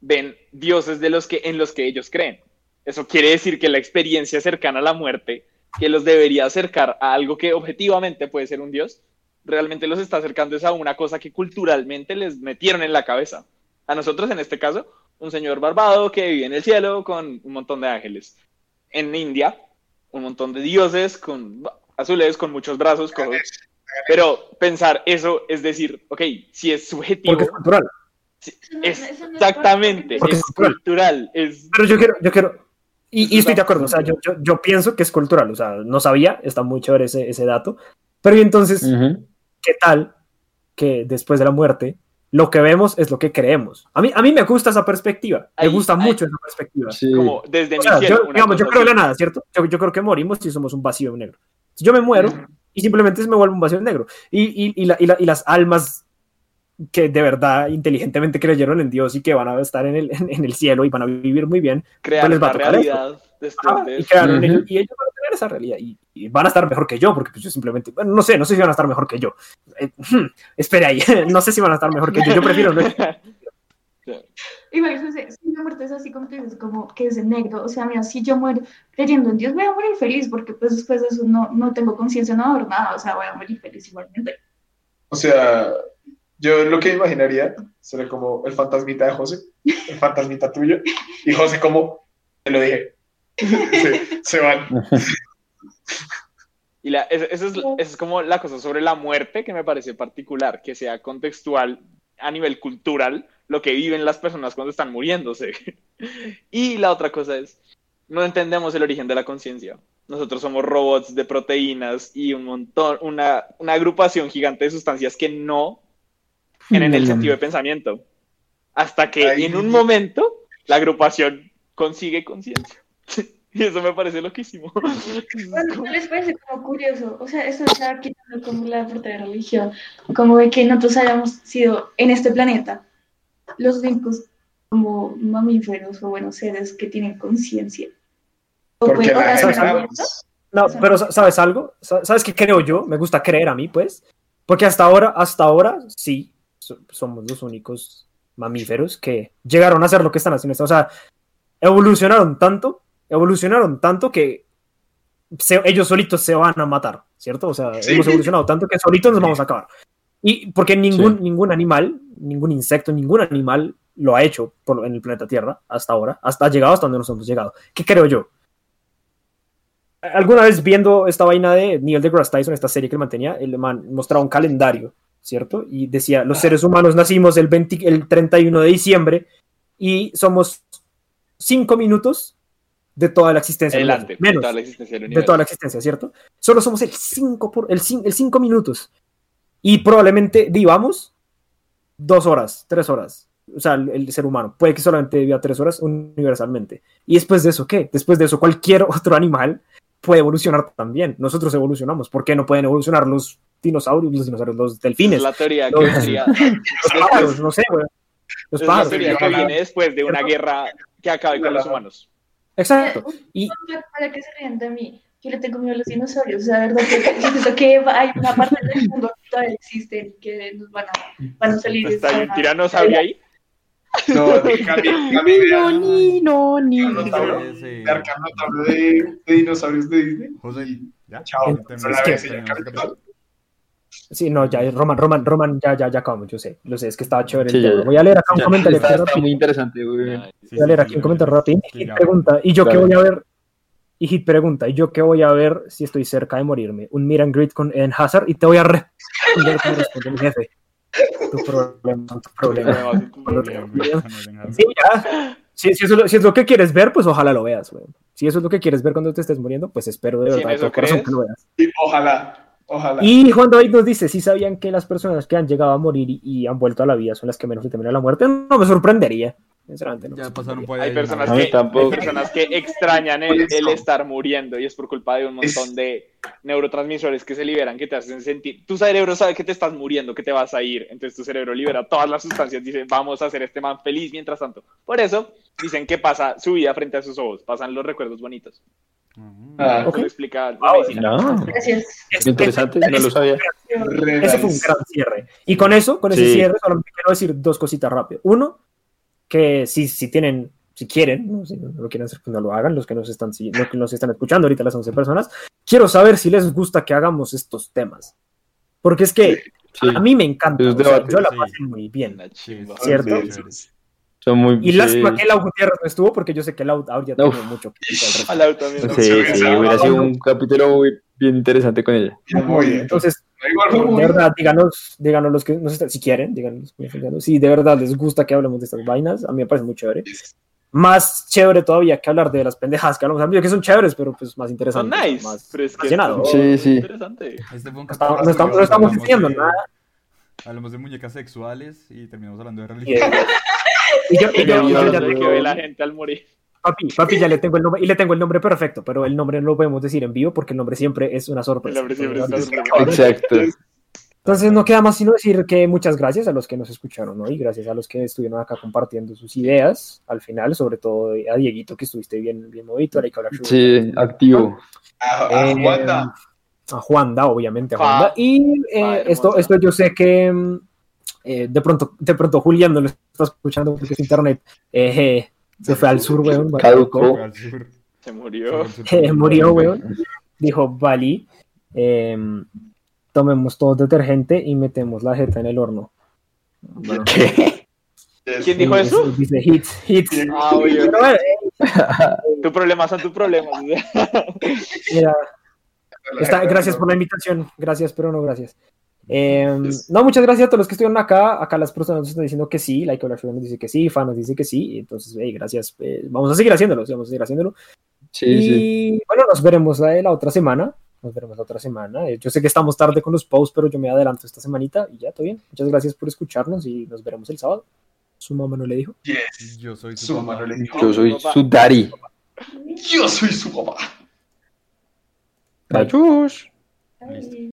ven dioses de los que, en los que ellos creen. Eso quiere decir que la experiencia cercana a la muerte, que los debería acercar a algo que objetivamente puede ser un dios, realmente los está acercando es a una cosa que culturalmente les metieron en la cabeza. A nosotros, en este caso, un señor barbado que vive en el cielo con un montón de ángeles. En India, un montón de dioses con azules, con muchos brazos, cojos. Pero pensar eso es decir, ok, si es subjetivo, Porque es cultural. si- es exactamente, Porque es cultural. cultural, es Pero yo quiero, yo quiero, y, y estoy de acuerdo, o sea, yo, yo, yo pienso que es cultural, o sea, no sabía, está muy chévere ese, ese dato, pero y entonces, Ujú. ¿qué tal que después de la muerte lo que vemos es lo que creemos? A mí, a mí me gusta esa perspectiva, me Ahí- gusta ahí- mucho esa perspectiva. Sí. como desde O mi sea, cielo. yo, digamos, yo creo en la nada, ¿cierto? Yo, yo creo que morimos si somos un vacío negro. Si yo me muero y simplemente se me vuelve un vacío negro. Y, y, y, la- y la- y las almas que de verdad inteligentemente creyeron en Dios y que van a estar en el, en el cielo y van a vivir muy bien, Crear les va a realidad después Ah, de y, crearon y ellos van a tener esa realidad y, y van a estar mejor que yo, porque pues yo simplemente, bueno, no sé, no sé si van a estar mejor que yo. Eh, hmm, espera ahí, no sé si van a estar mejor que yo, yo prefiero no. Igual, eso es- si la muerte es así como tú dices, como que es en negro, o sea, mira, si yo muero creyendo en Dios, voy a morir feliz, porque pues después de eso no, no tengo conciencia, no haber nada, o sea, voy a morir feliz igualmente. O sea, yo lo que imaginaría sería como el fantasmita de José, el fantasmita tuyo, y José como, te lo dije, se, se van. Y la, esa, esa es, esa es como la cosa sobre la muerte que me parece particular, que sea contextual a nivel cultural lo que viven las personas cuando están muriéndose. Y la otra cosa es, no entendemos el origen de la conciencia. Nosotros somos robots de proteínas y un montón, una, una agrupación gigante de sustancias que no tienen el sentido de pensamiento. Hasta que Ay. en un momento la agrupación consigue conciencia. Y eso me parece loquísimo. Bueno, ¿no les parece como curioso? O sea, eso está quitando como la parte de religión, como de que nosotros hayamos sido en este planeta los únicos como mamíferos o bueno, seres que tienen conciencia. O Porque pues, la. No, pero sa- ¿sabes algo? Sa- ¿Sabes qué creo yo? Me gusta creer a mí, pues. Porque hasta ahora, hasta ahora, sí, so- somos los únicos mamíferos que llegaron a hacer lo que están haciendo. O sea, evolucionaron tanto, evolucionaron tanto que se- ellos solitos se van a matar, ¿cierto? O sea, Sí. hemos evolucionado tanto que solitos nos vamos a acabar. Y porque ningún, Sí. ningún animal, ningún insecto, ningún animal lo ha hecho por, en el planeta Tierra hasta ahora, hasta ha llegado hasta donde nos hemos llegado. ¿Qué creo yo? alguna vez viendo esta vaina de Neil deGrasse Tyson, esta serie que él mantenía, el man mostraba un calendario, ¿cierto? Y decía, los seres humanos nacimos el, 20 el 31 de diciembre y somos cinco minutos de toda la existencia. del Adelante. Menos toda la existencia del de toda la existencia, ¿cierto? Solo somos el 5 por, el, cin- el cinco minutos. Y probablemente vivamos dos horas, tres horas. O sea, el, el ser humano puede que solamente viva tres horas universalmente. Y después de eso, ¿qué? Después de eso, cualquier otro animal puede evolucionar también. Nosotros evolucionamos. ¿Por qué no pueden evolucionar los dinosaurios, los dinosaurios, los delfines, es la teoría que Los- vendría. los pájaros? No sé, güey. Los Es la pájaros. teoría que viene después de una guerra que acabe con los humanos. Exacto. Y Para que se rían de mí, yo le tengo miedo a los dinosaurios, o sea, verdad que que hay una parte del mundo que todavía existe y que nos van a, van a salir. ¿Está a- tiranosaurio ahí? No, no, ni. De Arcanotauro de, de dinosaurios de Disney. José, ¿ya? Chao. Sí, no, ya, Roman, Roman, Roman, ya, ya, ya acabamos, yo sé, lo sé, es que estaba chévere el Sí, ya, tema. ya. Voy a leer acá un Ya, comentario. está, muy interesante, güey. Ay, Sí, Voy a leer sí, aquí sí, un comentario rápido. Y pregunta, ¿y yo qué Dale. voy a ver? Y Hit pregunta, ¿y yo qué voy a ver si estoy cerca de morirme? Un meet and greet con Eden Hazard y te voy a responder como responde mi jefe. Tu problema, tu problema. Sí, ya. Si, si eso, es lo- si es lo que quieres ver, pues ojalá lo veas, güey. Si eso es lo que quieres ver cuando te estés muriendo, pues espero de verdad eso corazón que lo veas. Sí, Ojalá, ojalá. Y Juan David nos dice, si sabían que las personas que han llegado a morir y, y han vuelto a la vida son las que menos le temen a la muerte, no me sorprendería. Sinceramente, no me Ya pasaron sorprendería. por ahí. Hay personas, que, hay personas que extrañan el, el estar muriendo y es por culpa de un Es- montón de neurotransmisores que se liberan que te hacen sentir. Tu cerebro sabe que te estás muriendo, que te vas a ir. Entonces tu cerebro libera todas las sustancias. Dice, vamos a hacer este man feliz mientras tanto. Por eso dicen que pasa su vida frente a sus ojos. Pasan los recuerdos bonitos. Ah, Eso lo explica la Ah. No, Gracias. Es- interesante, es- no lo sabía. Ese fue un gran cierre. Y con eso, con ese Sí. cierre, solamente quiero decir dos cositas rápido. Uno, que si, si tienen, si quieren, ¿no? si no lo quieren hacer, pues no lo hagan, los que nos están, siguiendo- los que nos están escuchando ahorita, las 11 personas. Quiero saber si les gusta que hagamos estos temas. Porque es que Sí, a mí me encanta. O sea, yo la sí. pasé muy bien. ¿Cierto? Son muy. Y sí. lástima que Lau Gutiérrez no estuvo, porque yo sé que Lau ahora ya Uf. tiene mucho. A Lau también. Sí, sí, hubiera sido un capítulo muy bien interesante con ella. Muy bien. Entonces, de verdad, díganos, díganos los que nos están, si quieren, díganos los que nos están escuchando. si de verdad les gusta que hablemos de estas vainas, a mí me parece muy chévere. Más chévere todavía que hablar de las pendejadas que hablamos, que son chéveres, pero pues más Son interesantes. nice, más, pero es que. Sí, sí. interesante. Este No estamos, no estamos, no estamos diciendo de- nada. Hablamos de muñecas sexuales y terminamos hablando de religión. y yo, y yo- yo ya tengo- que ve la gente al morir. papi, papi, ya le tengo el nombre, y le tengo el nombre perfecto, pero el nombre no lo podemos decir en vivo porque el nombre siempre es una sorpresa. El nombre siempre es una sorpresa. Exacto. Entonces no queda más sino decir que muchas gracias a los que nos escucharon hoy, gracias a los que estuvieron acá compartiendo sus ideas al final, sobre todo a Dieguito que estuviste bien, bien movido, a Sí, activo. A, a Eh, Juanda. a Juanda, obviamente, a. Juanda. Y eh, esto, esto yo sé que mm, eh, de pronto, de pronto Julián no lo está escuchando porque su internet eh, se fue al sur, weón. Caducó. Se murió. Eh, murió, weón. Dijo, Vali, eh, tomemos todo detergente y metemos la jeta en el horno. Bueno, ¿Qué? ¿Quién dijo eh, eso? Dice hits, hits. Ah, oye, eh, tu problema son tus problemas. mira, Está- gracias por la invitación. Gracias, pero no gracias. Eh, no, muchas gracias a todos los que estuvieron acá. Acá las personas nos están diciendo que sí. Like Black Sugar nos dice que sí. Fan nos dice que sí. Entonces, hey, gracias. eh, vamos a seguir haciéndolo. Vamos a seguir haciéndolo. Sí, y sí. bueno, nos veremos eh, la otra semana. Nos veremos la otra semana. Eh, yo sé que estamos tarde con los posts, pero yo me adelanto esta semanita y ya, todo bien. Muchas gracias por escucharnos y nos veremos el sábado. Su mamá no le dijo. Yes. Yo soy su Su papá. mano le dijo. Yo soy Papá. su daddy. Yo soy su papá. Bye. Adiós. Listo.